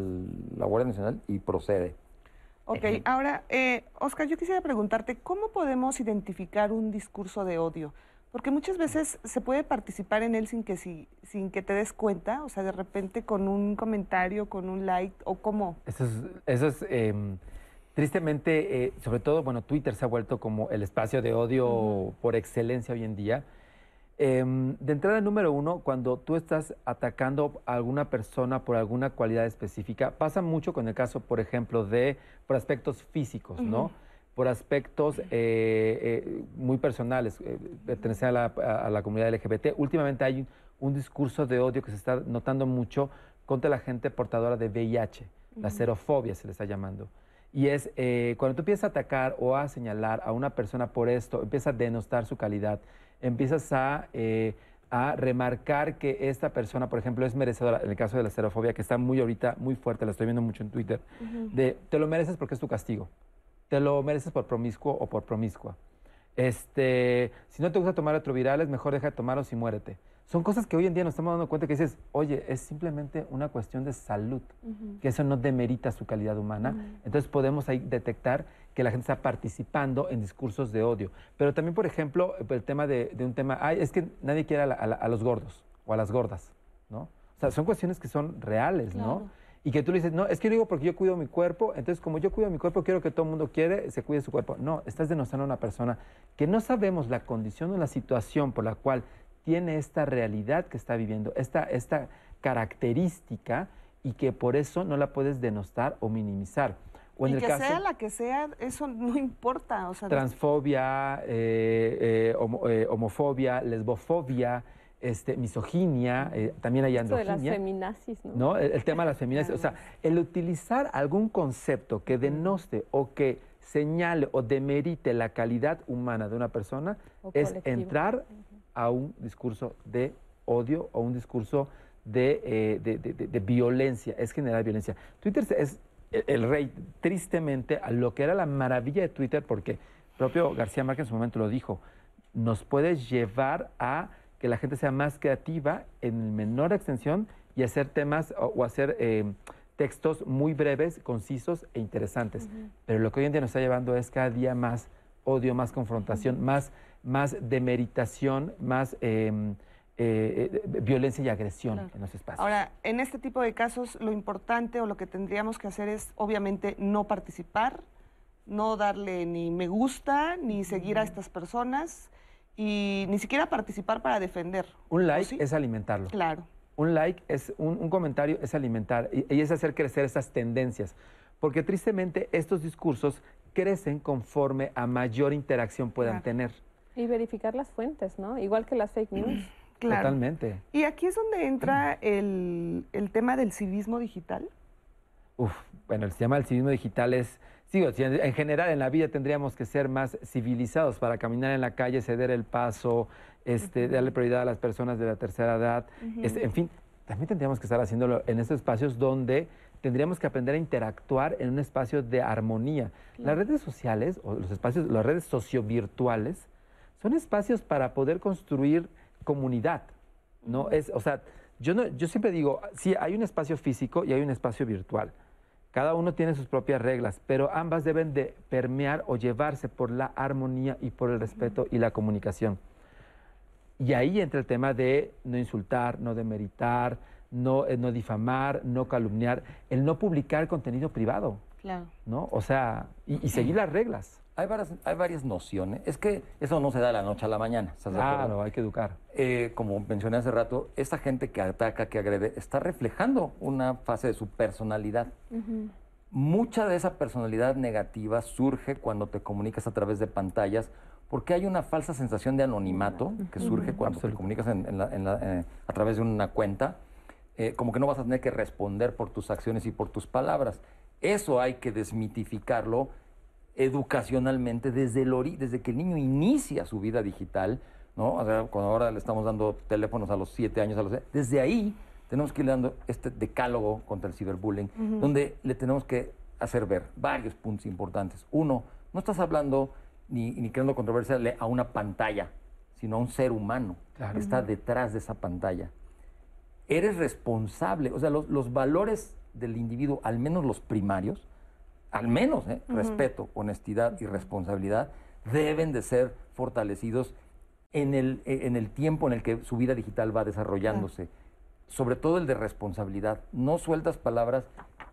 la Guardia Nacional y procede. Ok, ahora, eh, Oscar, yo quisiera preguntarte, ¿cómo podemos identificar un discurso de odio? Porque muchas veces se puede participar en él sin que, si, sin que te des cuenta, o sea, de repente con un comentario, con un like, o cómo. Eso es, eso es em, tristemente, eh, sobre todo, bueno, Twitter se ha vuelto como el espacio de odio por excelencia hoy en día. Em, de entrada, número uno, cuando tú estás atacando a alguna persona por alguna cualidad específica, pasa mucho con el caso, por ejemplo, de por aspectos físicos, ¿no? Por aspectos eh, eh, muy personales, eh, pertenecer a la, a la, comunidad LGBT. Últimamente hay un, discurso de odio que se está notando mucho contra la gente portadora de VIH, la xerofobia se le está llamando. Y es cuando tú empiezas a atacar o a señalar a una persona por esto, empiezas a denostar su calidad, empiezas eh, a, remarcar que esta persona, por ejemplo, es merecedora, en el caso de la xerofobia, que está muy ahorita, muy fuerte, la estoy viendo mucho en Twitter, de te lo mereces porque es tu castigo, te lo mereces por promiscuo o por promiscua. Este, si no te gusta tomar retrovirales, mejor deja de tomarlos y muérete. Son cosas que hoy en día nos estamos dando cuenta que dices, oye, es simplemente una cuestión de salud, que eso no demerita su calidad humana. Entonces podemos ahí detectar que la gente está participando en discursos de odio. Pero también, por ejemplo, el tema de, un tema, ay, es que nadie quiere a, los gordos o a las gordas, ¿no? O sea, son cuestiones que son reales, ¿no? Y que tú le dices, no, es que yo digo porque yo cuido mi cuerpo, entonces como yo cuido mi cuerpo, quiero que todo el mundo quiere, se cuide su cuerpo. No, estás denostando a una persona que no sabemos la condición o la situación por la cual tiene esta realidad que está viviendo, esta, esta característica y que por eso no la puedes denostar o minimizar. O y que sea la que sea, eso no importa. transfobia, eh, eh, eh, homofobia, lesbofobia, este, misoginia, también hay androginia. de las feminazis, ¿no? ¿no? El, tema de las feminazis. O sea, el utilizar algún concepto que denoste o que señale o demerite la calidad humana de una persona es entrar a un discurso de odio o un discurso de, de, violencia, es generar violencia. Twitter es el rey, tristemente, a lo que era la maravilla de Twitter, porque propio García Márquez en su momento lo dijo, nos puede llevar a que la gente sea más creativa en menor extensión y hacer temas o, hacer eh, textos muy breves, concisos e interesantes. Pero lo que hoy en día nos está llevando es cada día más odio, más confrontación, más, más demeritación, más... Em, eh, eh, violencia y agresión en los espacios. Ahora, en este tipo de casos, lo importante o lo que tendríamos que hacer es, obviamente, no participar, no darle ni me gusta, ni seguir a estas personas y ni siquiera participar para defender. Un like es alimentarlo. Claro. Un like es un, comentario es alimentar y, y, es hacer crecer esas tendencias. Porque tristemente estos discursos crecen conforme a mayor interacción puedan tener. Y verificar las fuentes, ¿no? Igual que las fake news. Claro. Totalmente. Y aquí es donde entra el, el tema del civismo digital. Uf, bueno, el tema del civismo digital es, sí, en general en la vida tendríamos que ser más civilizados para caminar en la calle, ceder el paso, este, darle prioridad a las personas de la tercera edad. Este, en fin, también tendríamos que estar haciéndolo en estos espacios donde tendríamos que aprender a interactuar en un espacio de armonía. Las redes sociales o los espacios, las redes sociovirtuales son espacios para poder construir comunidad. No es, o sea, yo no, yo siempre digo, sí, hay un espacio físico y hay un espacio virtual. Cada uno tiene sus propias reglas, pero ambas deben de permear o llevarse por la armonía y por el respeto y la comunicación. Y ahí entra el tema de no insultar, no demeritar, no, eh, no difamar, no calumniar, el no publicar contenido privado. Claro. ¿No? O sea, y, seguir las reglas. Hay varias, hay varias nociones. Es que eso no se da de la noche a la mañana. claro, hay que educar. Eh, como mencioné hace rato, esta gente que ataca, que agrede, está reflejando una fase de su personalidad. Mucha de esa personalidad negativa surge cuando te comunicas a través de pantallas, porque hay una falsa sensación de anonimato que surge cuando te comunicas eh, a través de una cuenta eh, como que no vas a tener que responder por tus acciones y por tus palabras. Eso hay que desmitificarlo educacionalmente desde, el desde que el niño inicia su vida digital, ¿no? cuando ahora le estamos dando teléfonos a los siete años, a los, desde ahí tenemos que ir dando este decálogo contra el ciberbullying, donde le tenemos que hacer ver varios puntos importantes. Uno, no estás hablando ni, ni creando controversia a una pantalla, sino a un ser humano que está detrás de esa pantalla eres responsable. O sea, los, valores del individuo, al menos los primarios, al menos ¿eh? respeto, honestidad y responsabilidad, deben de ser fortalecidos en el, en el tiempo en el que su vida digital va desarrollándose. Sobre todo el de responsabilidad. No sueltas palabras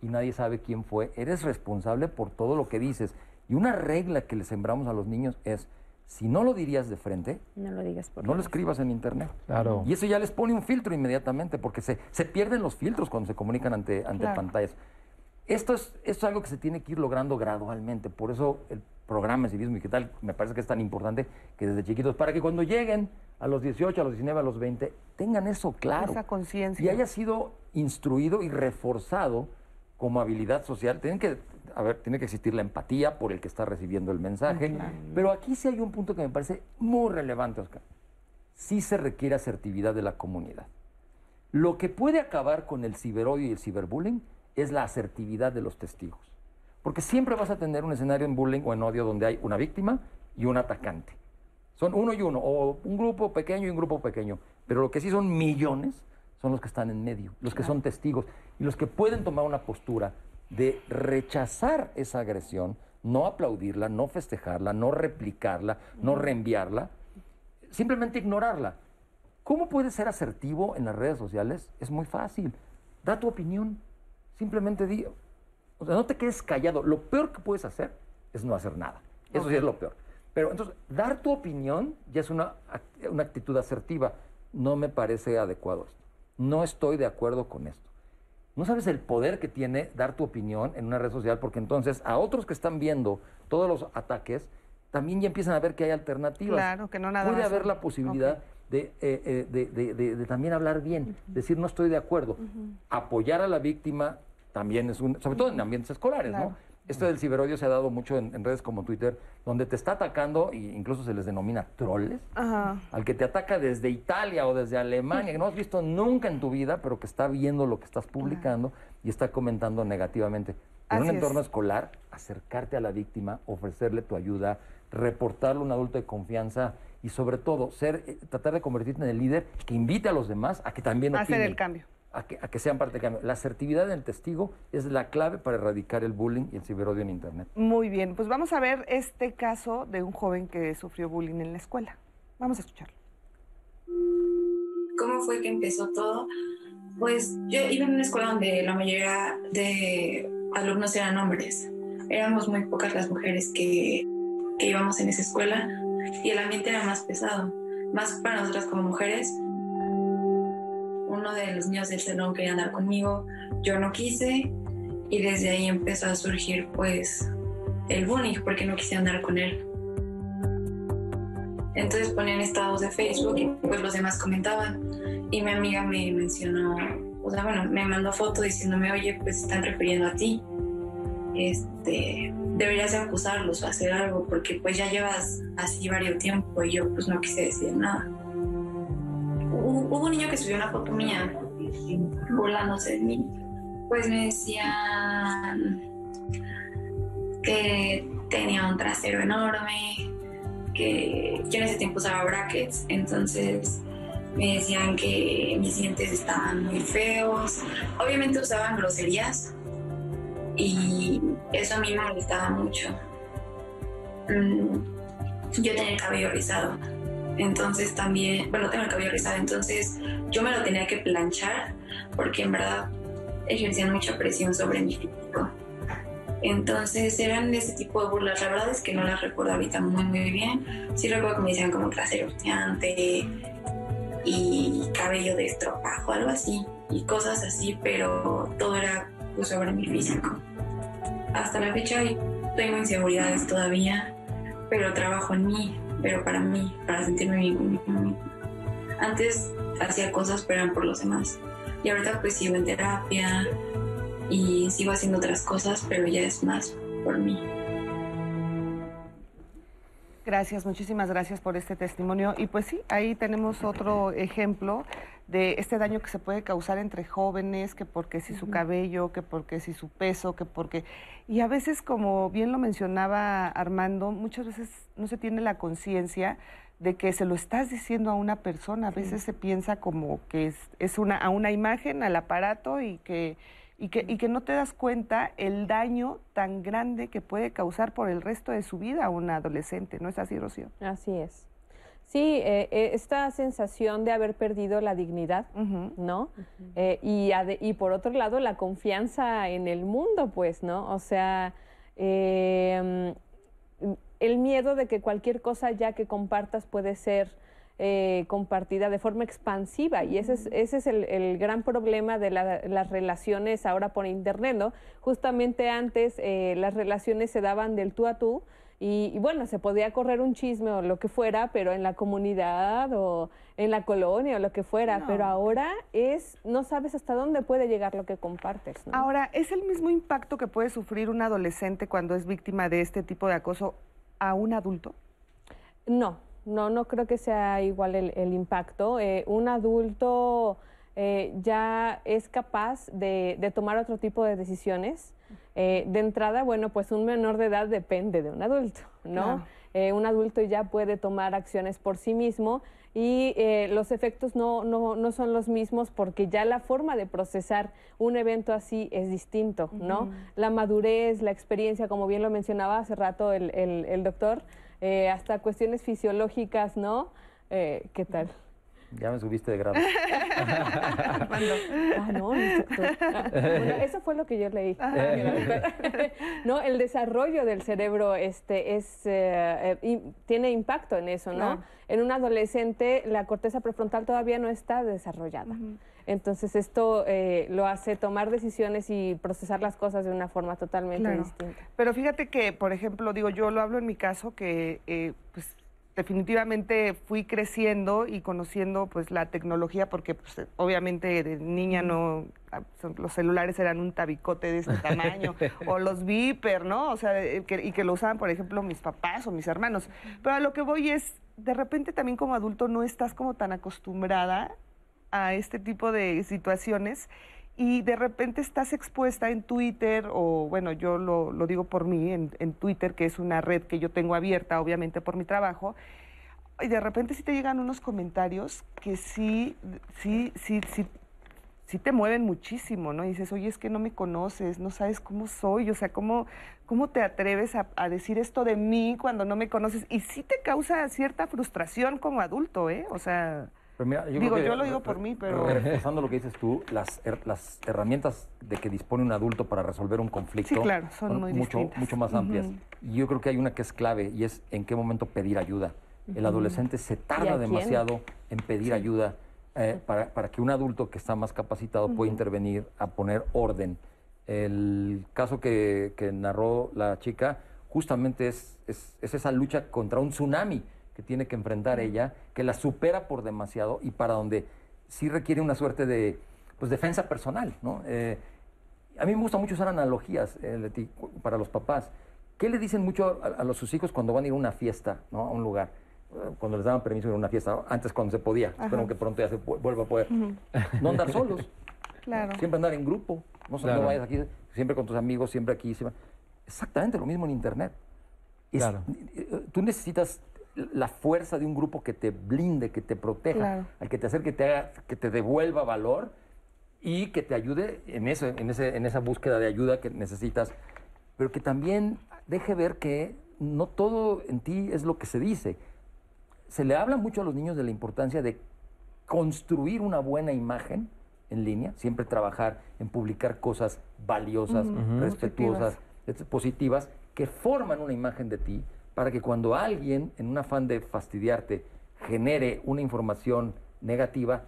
y nadie sabe quién fue. Eres responsable por todo lo que dices. Y una regla que le sembramos a los niños es, si no lo dirías de frente, no lo digas No lo escribas en internet. Claro. Y eso ya les pone un filtro inmediatamente, porque se, se pierden los filtros cuando se comunican ante, ante pantallas. Esto es, esto es algo que se tiene que ir logrando gradualmente. Por eso el programa de civismo digital me parece que es tan importante que desde chiquitos, para que cuando lleguen a los 18, a los 19, a los 20, tengan eso claro. Esa conciencia. Y haya sido instruido y reforzado como habilidad social. Tienen que a ver, tiene que existir la empatía por el que está recibiendo el mensaje. Pero aquí sí hay un punto que me parece muy relevante, Oscar. Sí se requiere asertividad de la comunidad. Lo que puede acabar con el ciberodio y el ciberbullying es la asertividad de los testigos. Porque siempre vas a tener un escenario en bullying o en odio donde hay una víctima y un atacante. Son uno y uno, o un grupo pequeño y un grupo pequeño. Pero lo que sí son millones son los que están en medio, los que son testigos y los que pueden tomar una postura de rechazar esa agresión, no aplaudirla, no festejarla, no replicarla, no reenviarla, simplemente ignorarla. ¿Cómo puedes ser asertivo en las redes sociales? Es muy fácil. Da tu opinión. Simplemente di. O sea, no te quedes callado. Lo peor que puedes hacer es no hacer nada. Eso sí es lo peor. Pero entonces, dar tu opinión ya es una, una actitud asertiva. No me parece adecuado esto. No estoy de acuerdo con esto. No sabes el poder que tiene dar tu opinión en una red social, porque entonces a otros que están viendo todos los ataques, también ya empiezan a ver que hay alternativas. Claro, que no nada Puede haber la posibilidad eh, eh, de, de, también hablar bien, decir no estoy de acuerdo. Apoyar a la víctima también es un, sobre todo en ambientes escolares, ¿no? Esto del ciberodio se ha dado mucho en, redes como Twitter, donde te está atacando, e incluso se les denomina troles, al que te ataca desde Italia o desde Alemania, que no has visto nunca en tu vida, pero que está viendo lo que estás publicando y está comentando negativamente. En un entorno escolar, acercarte a la víctima, ofrecerle tu ayuda, reportarle a un adulto de confianza y sobre todo ser, eh, tratar de convertirte en el líder que invite a los demás a que también Hacer el cambio a que, sean parte del cambio. La asertividad del testigo es la clave para erradicar el bullying y el ciberodio en Internet. Muy bien, pues vamos a ver este caso de un joven que sufrió bullying en la escuela. Vamos a escucharlo. ¿Cómo fue que empezó todo? Pues yo iba en una escuela donde la mayoría de alumnos eran hombres. éramos muy pocas las mujeres que, que íbamos en esa escuela y el ambiente era más pesado, más para nosotras como mujeres. Uno de los niños del salón quería andar conmigo, yo no quise y desde ahí empezó a surgir pues el bullying porque no quise andar con él. Entonces ponían estados de Facebook y pues los demás comentaban y mi amiga me mencionó, o sea, bueno, me mandó foto diciéndome, oye, pues están refiriendo a ti. Este, deberías de acusarlos o hacer algo porque pues ya llevas así varios tiempo y yo pues no quise decir nada. Hubo un niño que subió una foto mía burlándose de mí. Pues me decían que tenía un trasero enorme, que yo en ese tiempo usaba brackets, entonces me decían que mis dientes estaban muy feos. Obviamente usaban groserías y eso a mí me molestaba mucho. Mm, yo tenía el cabello rizado, entonces también, bueno, tengo el cabello rizado, entonces yo me lo tenía que planchar porque en verdad ejercían mucha presión sobre mi físico. Entonces eran ese tipo de burlas. La verdad es que no las recuerdo ahorita muy, muy bien. Sí recuerdo que me decían como trasero hostiante y cabello de estropajo, algo así, y cosas así, pero todo era pues, sobre mi físico. Hasta la fecha tengo inseguridades todavía, pero trabajo en mí, pero para mí, para sentirme bien conmigo. Antes hacía cosas, pero eran por los demás. Y ahorita pues sigo en terapia, y sigo haciendo otras cosas, pero ya es más por mí. Gracias, muchísimas gracias por este testimonio. Y pues sí, ahí tenemos otro ejemplo de este daño que se puede causar entre jóvenes, que porque si su cabello, que porque si su peso, que porque... Y a veces, como bien lo mencionaba Armando, muchas veces no se tiene la conciencia de que se lo estás diciendo a una persona. A veces se piensa como que es, es una, a una imagen, al aparato y que y que, y que no te das cuenta el daño tan grande que puede causar por el resto de su vida a un adolescente, ¿no es así, Rocío? Así es. Sí, eh, eh, esta sensación de haber perdido la dignidad, ¿no? Eh, y, y, por otro lado, la confianza en el mundo, pues, ¿no? O sea, el miedo de que cualquier cosa ya que compartas puede ser eh, compartida de forma expansiva y ese es, ese es el, gran problema de las relaciones ahora por Internet, ¿no? Justamente antes eh, las relaciones se daban del tú a tú y, bueno, se podía correr un chisme o lo que fuera, pero en la comunidad o en la colonia o lo que fuera, pero ahora es, no sabes hasta dónde puede llegar lo que compartes. Ahora, ¿es el mismo impacto que puede sufrir un adolescente cuando es víctima de este tipo de acoso a un adulto? No, no, no creo que sea igual el, impacto. Eh, un adulto eh, ya es capaz de, tomar otro tipo de decisiones. Eh, de entrada, bueno, pues un menor de edad depende de un adulto, ¿no? un adulto ya puede tomar acciones por sí mismo y los efectos no, no, no, son los mismos porque ya la forma de procesar un evento así es distinto, ¿no? La madurez, la experiencia, como bien lo mencionaba hace rato el, el doctor, eh, hasta cuestiones fisiológicas, ¿no? Eh, ¿Qué tal? Ya me subiste de grado. <laughs> ah, no, Bueno, eso fue lo que yo leí. <laughs> No, el desarrollo del cerebro este, es, eh, tiene impacto en eso, ¿no? En un adolescente la corteza prefrontal todavía no está desarrollada. Entonces esto eh, lo hace tomar decisiones y procesar las cosas de una forma totalmente distinta. Pero fíjate que, por ejemplo, digo, yo lo hablo en mi caso, que eh, pues definitivamente fui creciendo y conociendo pues la tecnología porque pues, obviamente de niña no ah, los celulares eran un tabicote de este <laughs> tamaño o los viper, ¿no? O sea, y que lo usaban por ejemplo mis papás o mis hermanos. Pero a lo que voy es de repente también como adulto no estás como tan acostumbrada a este tipo de situaciones y de repente estás expuesta en Twitter, o bueno, yo lo, digo por mí, en, Twitter, que es una red que yo tengo abierta, obviamente, por mi trabajo, y de repente sí te llegan unos comentarios que sí, sí, sí, sí, sí te mueven muchísimo, ¿no? Y dices, oye, es que no me conoces, no sabes cómo soy, o sea, ¿cómo, cómo te atreves a, a decir esto de mí cuando no me conoces? Y sí te causa cierta frustración como adulto, ¿eh? O sea... Digo, yo lo digo por mí, pero... Reforzando <laughs> lo que dices tú, las, las herramientas de que dispone un adulto para resolver un conflicto sí, claro, son, muy mucho, mucho más amplias. Y yo creo que hay una que es clave y es en qué momento pedir ayuda. El adolescente se tarda demasiado en pedir ayuda eh, para, para, que un adulto que está más capacitado pueda intervenir a poner orden. El caso que, que narró la chica justamente es, es, es esa lucha contra un tsunami que tiene que enfrentar ella, que la supera por demasiado y para donde sí requiere una suerte de pues, defensa personal. ¿no? Eh, a mí me gusta mucho usar analogías eh, para los papás. ¿Qué le dicen mucho a, los sus hijos cuando van a ir a una fiesta, ¿no? a un lugar? Eh, cuando les daban permiso de ir a una fiesta, antes cuando se podía, espero que pronto ya se vuelva a poder. No andar solos. Claro. Siempre andar en grupo. No, no vayas aquí, siempre con tus amigos, siempre aquí. Exactamente lo mismo en Internet. claro. Tú necesitas la fuerza de un grupo que te blinde, que te proteja, al que te acerque, que te, haga, que te devuelva valor y que te ayude en, eso, en, ese, en esa búsqueda de ayuda que necesitas, pero que también deje ver que no todo en ti es lo que se dice. Se le habla mucho a los niños de la importancia de construir una buena imagen en línea, siempre trabajar en publicar cosas valiosas, respetuosas, positivas, que forman una imagen de ti, para que cuando alguien, en un afán de fastidiarte, genere una información negativa,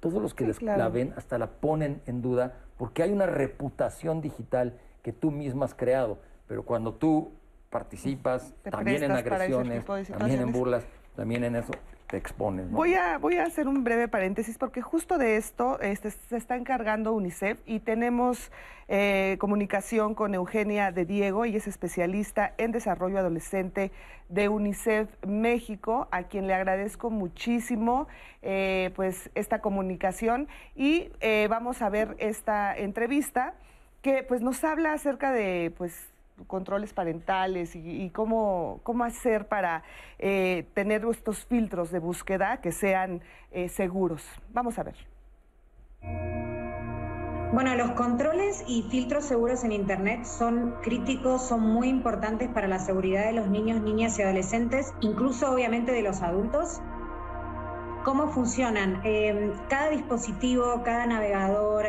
todos los que la ven hasta la ponen en duda porque hay una reputación digital que tú misma has creado. Pero cuando tú participas también en agresiones, también en burlas, también en eso, te expones. Voy, a, voy a hacer un breve paréntesis porque justo de esto este, se está encargando UNICEF y tenemos eh, comunicación con Eugenia de Diego, y es especialista en desarrollo adolescente de UNICEF México, a quien le agradezco muchísimo eh, pues esta comunicación y eh, vamos a ver esta entrevista que pues nos habla acerca de pues controles parentales y, cómo, cómo, hacer para eh, tener estos filtros de búsqueda que sean eh, seguros. Vamos a ver. Bueno, los controles y filtros seguros en Internet son críticos, son muy importantes para la seguridad de los niños, niñas y adolescentes, incluso obviamente de los adultos. ¿Cómo funcionan? Eh, cada dispositivo, cada navegador,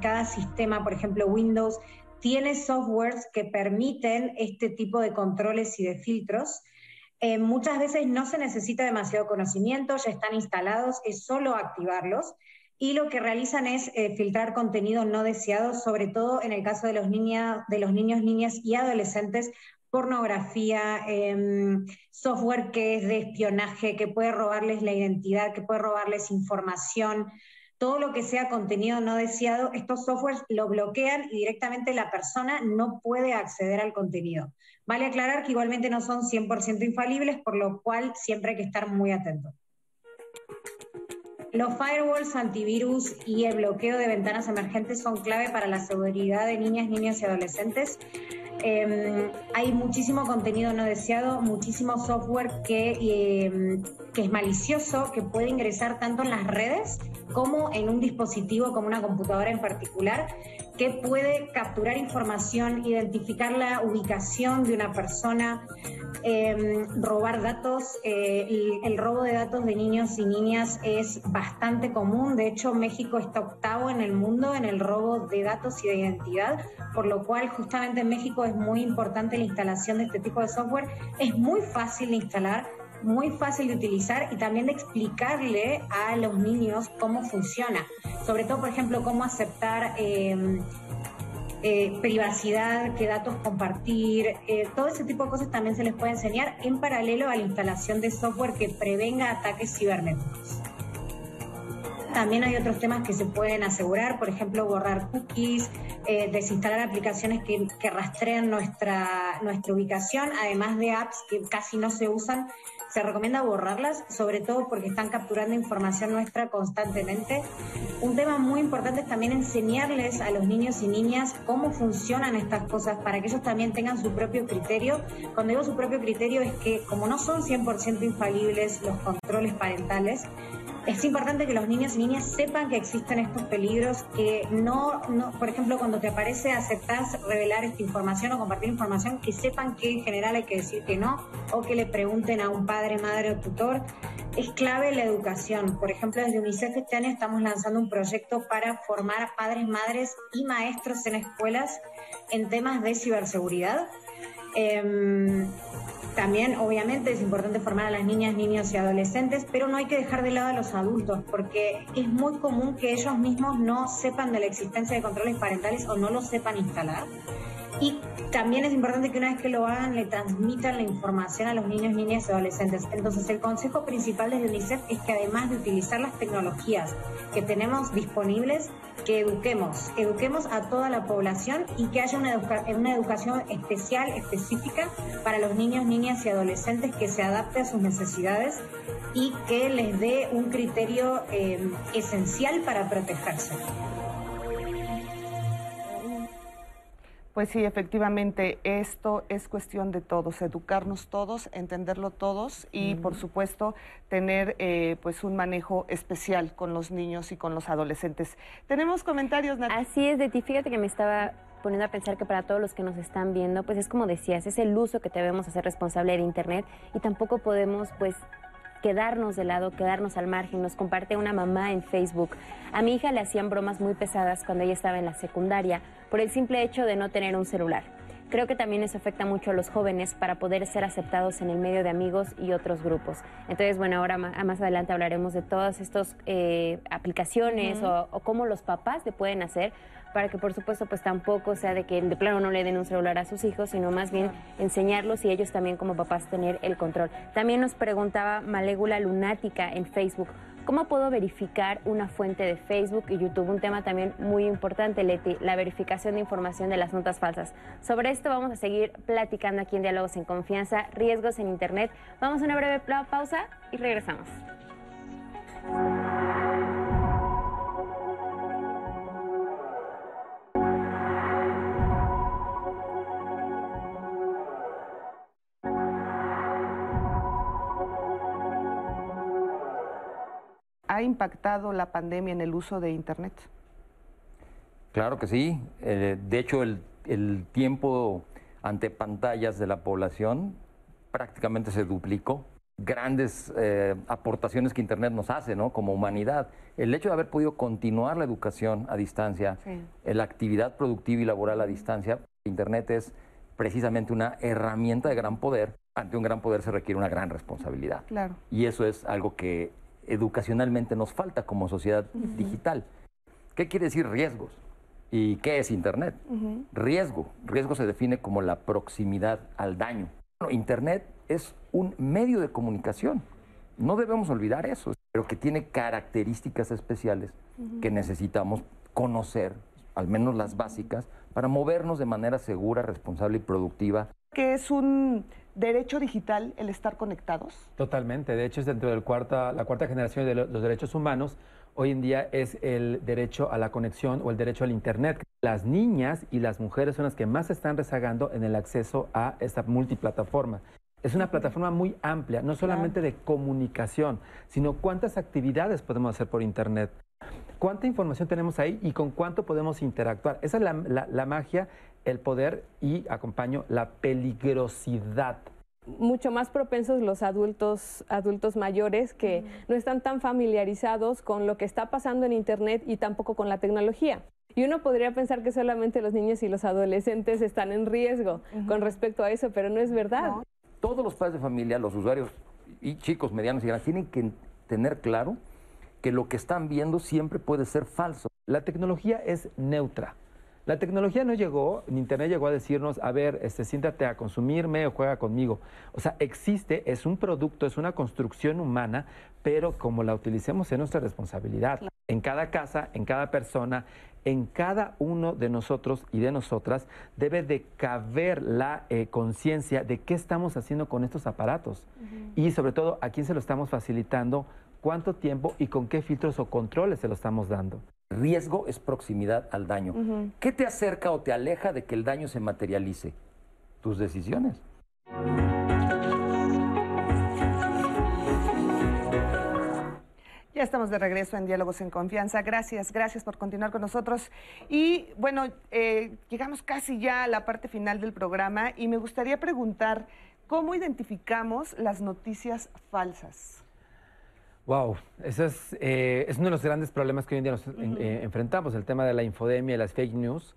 cada sistema, por ejemplo Windows, tiene softwares que permiten este tipo de controles y de filtros. Eh, muchas veces no se necesita demasiado conocimiento, ya están instalados, es solo activarlos. Y lo que realizan es eh, filtrar contenido no deseado, sobre todo en el caso de los, de los niños, niñas y adolescentes, pornografía, em, software que es de espionaje, que puede robarles la identidad, que puede robarles información todo lo que sea contenido no deseado, estos softwares lo bloquean y directamente la persona no puede acceder al contenido. Vale aclarar que igualmente no son 100% infalibles, por lo cual siempre hay que estar muy atento. Los firewalls, antivirus y el bloqueo de ventanas emergentes son clave para la seguridad de niñas, niños y adolescentes. Em, hay muchísimo contenido no deseado, muchísimo software em, que es malicioso, que puede ingresar tanto en las redes como en un dispositivo como una computadora en particular, que puede capturar información, identificar la ubicación de una persona, em, robar datos. Eh, el, robo de datos de niños y niñas es bastante común. De hecho, México está octavo en el mundo en el robo de datos y de identidad, por lo cual justamente en México es muy importante la instalación de este tipo de software. Es muy fácil de instalar muy fácil de utilizar y también de explicarle a los niños cómo funciona. Sobre todo, por ejemplo, cómo aceptar em, eh, privacidad, qué datos compartir, eh, todo ese tipo de cosas también se les puede enseñar en paralelo a la instalación de software que prevenga ataques cibernéticos. También hay otros temas que se pueden asegurar, por ejemplo, borrar cookies, eh, desinstalar aplicaciones que, que, rastrean nuestra, nuestra ubicación, además de apps que casi no se usan se recomienda borrarlas, sobre todo porque están capturando información nuestra constantemente. Un tema muy importante es también enseñarles a los niños y niñas cómo funcionan estas cosas para que ellos también tengan su propio criterio. Cuando digo su propio criterio es que como no son 100% infalibles los controles parentales, es importante que los niños y niñas sepan que existen estos peligros, que no, por ejemplo, cuando te aparece aceptas revelar esta información o compartir información, que sepan que en general hay que decir que no, o que le pregunten a un padre, madre o tutor. es clave la educación. Por ejemplo, desde UNICEF este año estamos lanzando un proyecto para formar a padres, madres y maestros en escuelas en temas de ciberseguridad. Em, también, obviamente, es importante formar a las niñas, niños y adolescentes, pero no hay que dejar de lado a los adultos, porque es muy común que ellos mismos no sepan de la existencia de controles parentales o no los sepan instalar. Y también es importante que una vez que lo hagan, le transmitan la información a los niños, niñas y adolescentes. Entonces, el consejo principal desde UNICEF es que además de utilizar las tecnologías que tenemos disponibles, que eduquemos, eduquemos a toda la población y que haya una, educación especial, específica para los niños, niñas y adolescentes que se adapte a sus necesidades y que les dé un criterio eh, esencial para protegerse. Pues sí, efectivamente, esto es cuestión de todos, educarnos todos, entenderlo todos y, por supuesto, tener eh, pues un manejo especial con los niños y con los adolescentes. Tenemos comentarios, Nat Así es, de ti. Fíjate que me estaba poniendo a pensar que para todos los que nos están viendo, pues es como decías, es el uso que debemos hacer responsable de Internet y tampoco podemos, pues, quedarnos de lado, quedarnos al margen. Nos comparte una mamá en Facebook. A mi hija le hacían bromas muy pesadas cuando ella estaba en la secundaria por el simple hecho de no tener un celular. Creo que también eso afecta mucho a los jóvenes para poder ser aceptados en el medio de amigos y otros grupos. Entonces, bueno, ahora más adelante hablaremos de todas estas eh, aplicaciones o, o, cómo los papás le pueden hacer para que por supuesto pues tampoco sea de que de plano no le den un celular a sus hijos, sino más bien enseñarlos y ellos también como papás tener el control. También nos preguntaba Malégula Lunática en Facebook, ¿cómo puedo verificar una fuente de Facebook y YouTube? Un tema también muy importante, Leti, la verificación de información de las notas falsas. Sobre esto vamos a seguir platicando aquí en Diálogos en Confianza, riesgos en Internet. Vamos a una breve pausa y regresamos. ¿Ha impactado la pandemia en el uso de Internet? Claro que sí. Eh, de hecho, el, tiempo ante pantallas de la población prácticamente se duplicó. Grandes eh, aportaciones que Internet nos hace, ¿no? Como humanidad. El hecho de haber podido continuar la educación a distancia, la actividad productiva y laboral a distancia, Internet es precisamente una herramienta de gran poder. Ante un gran poder se requiere una gran responsabilidad. Claro. Y eso es algo que educacionalmente nos falta como sociedad digital. ¿Qué quiere decir riesgos? ¿Y qué es Internet? Riesgo. Riesgo se define como la proximidad al daño. Internet es un medio de comunicación. No debemos olvidar eso, pero que tiene características especiales que necesitamos conocer, al menos las básicas, para movernos de manera segura, responsable y productiva. ¿Qué es un derecho digital el estar conectados? Totalmente. De hecho, es dentro de la cuarta generación de los derechos humanos. Hoy en día es el derecho a la conexión o el derecho al Internet. Las niñas y las mujeres son las que más están rezagando en el acceso a esta multiplataforma. Es una plataforma muy amplia, no solamente de comunicación, sino cuántas actividades podemos hacer por Internet. ¿Cuánta información tenemos ahí y con cuánto podemos interactuar? Esa es la magia el poder y, acompaño, la peligrosidad mucho más propensos los adultos, adultos mayores que no están tan familiarizados con lo que está pasando en Internet y tampoco con la tecnología. Y uno podría pensar que solamente los niños y los adolescentes están en riesgo con respecto a eso, pero no es verdad. Todos los padres de familia, los usuarios y chicos, medianos y grandes, tienen que tener claro que lo que están viendo siempre puede ser falso. La tecnología es neutra. La tecnología no llegó, ni Internet llegó a decirnos, a ver, este, siéntate a consumirme o juega conmigo. O sea, existe, es un producto, es una construcción humana, pero como la utilicemos es nuestra responsabilidad. En cada casa, en cada persona, en cada uno de nosotros y de nosotras debe de caber la eh, conciencia de qué estamos haciendo con estos aparatos y sobre todo a quién se lo estamos facilitando, cuánto tiempo y con qué filtros o controles se lo estamos dando. Riesgo es proximidad al daño. ¿Qué te acerca o te aleja de que el daño se materialice? Tus decisiones. Ya estamos de regreso en Diálogos en Confianza. Gracias, gracias por continuar con nosotros. Y bueno, eh, llegamos casi ya a la parte final del programa y me gustaría preguntar, ¿cómo identificamos las noticias falsas? Wow, eso es, eh, es uno de los grandes problemas que hoy en día nos eh, enfrentamos, el tema de la infodemia y las fake news.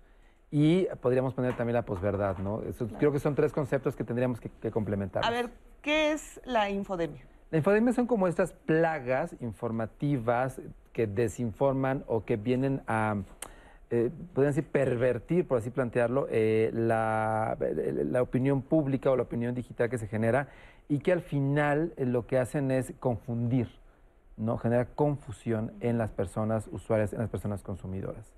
Y podríamos poner también la posverdad, ¿no? Creo que son tres conceptos que tendríamos que, que complementar. A ver, ¿qué es la infodemia? La infodemia son como estas plagas informativas que desinforman o que vienen a, eh, podrían decir, pervertir, por así plantearlo, eh, la, la, opinión pública o la opinión digital que se genera y que al final eh, lo que hacen es confundir, ¿no? Genera confusión en las personas usuarias, en las personas consumidoras.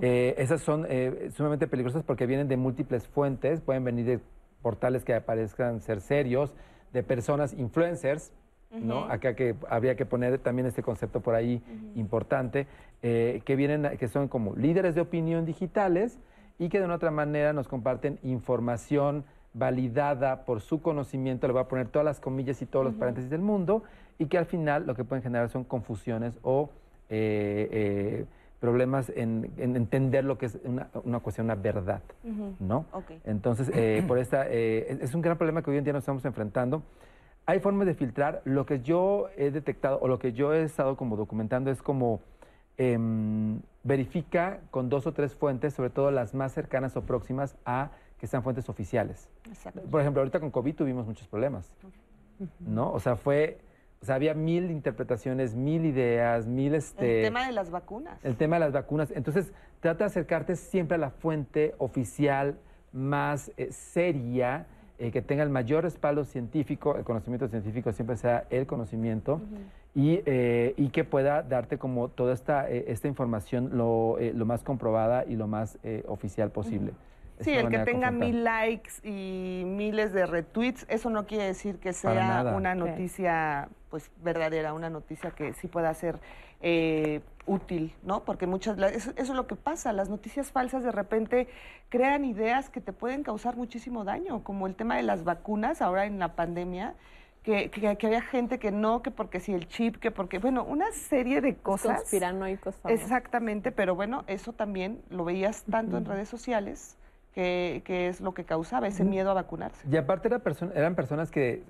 Eh, esas son eh, sumamente peligrosas porque vienen de múltiples fuentes, pueden venir de portales que aparezcan ser serios, de personas influencers, ¿no? Acá que habría que poner también este concepto por ahí importante, eh, que vienen, que son como líderes de opinión digitales y que de una otra manera nos comparten información validada por su conocimiento, le voy a poner todas las comillas y todos los paréntesis del mundo, y que al final lo que pueden generar son confusiones o problemas en, entender lo que es una, una cuestión, una verdad, ¿no? Entonces, eh, <clears throat> por esta, eh, es un gran problema que hoy en día nos estamos enfrentando. Hay formas de filtrar. Lo que yo he detectado o lo que yo he estado como documentando es como em, verifica con dos o tres fuentes, sobre todo las más cercanas o próximas a que sean fuentes oficiales. Por ejemplo, ahorita con COVID tuvimos muchos problemas, ¿no? O sea, fue o sea, había mil interpretaciones, mil ideas, mil... Este, el tema de las vacunas. El tema de las vacunas. Entonces, trata de acercarte siempre a la fuente oficial más eh, seria, eh, que tenga el mayor respaldo científico, el conocimiento científico siempre sea el conocimiento, y, eh, y, que pueda darte como toda esta, esta información lo, lo, más comprobada y lo más oficial posible. Sí, el que tenga mil likes y miles de retweets, eso no quiere decir que sea una noticia pues verdadera, una noticia que sí pueda ser eh, útil, ¿no? Porque muchas eso, eso, es lo que pasa, las noticias falsas de repente crean ideas que te pueden causar muchísimo daño, como el tema de las vacunas ahora en la pandemia. Que, que, había gente que no, que porque si el chip, que porque, bueno, una serie de cosas. Conspiranoicos. Exactamente, pero bueno, eso también lo veías tanto en redes sociales que, es lo que causaba ese miedo a vacunarse. Y aparte eran personas que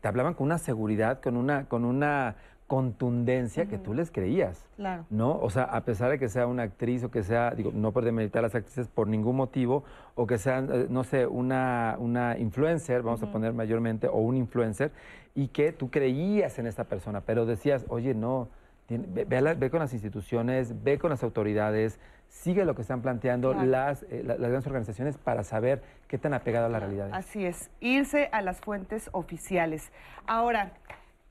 te hablaban con una seguridad, con una, con una contundencia que tú les creías. Claro. ¿No? O sea, a pesar de que sea una actriz o que sea, digo, no por demeritar a las actrices por ningún motivo, o que sean, eh, no sé, una, una influencer, vamos a poner mayormente, o un influencer, y que tú creías en esta persona, pero decías, oye, no, ve, con las instituciones, ve con las autoridades, sigue lo que están planteando las, eh, las grandes organizaciones para saber qué tan apegado a la realidad. Así es, irse a las fuentes oficiales. Ahora,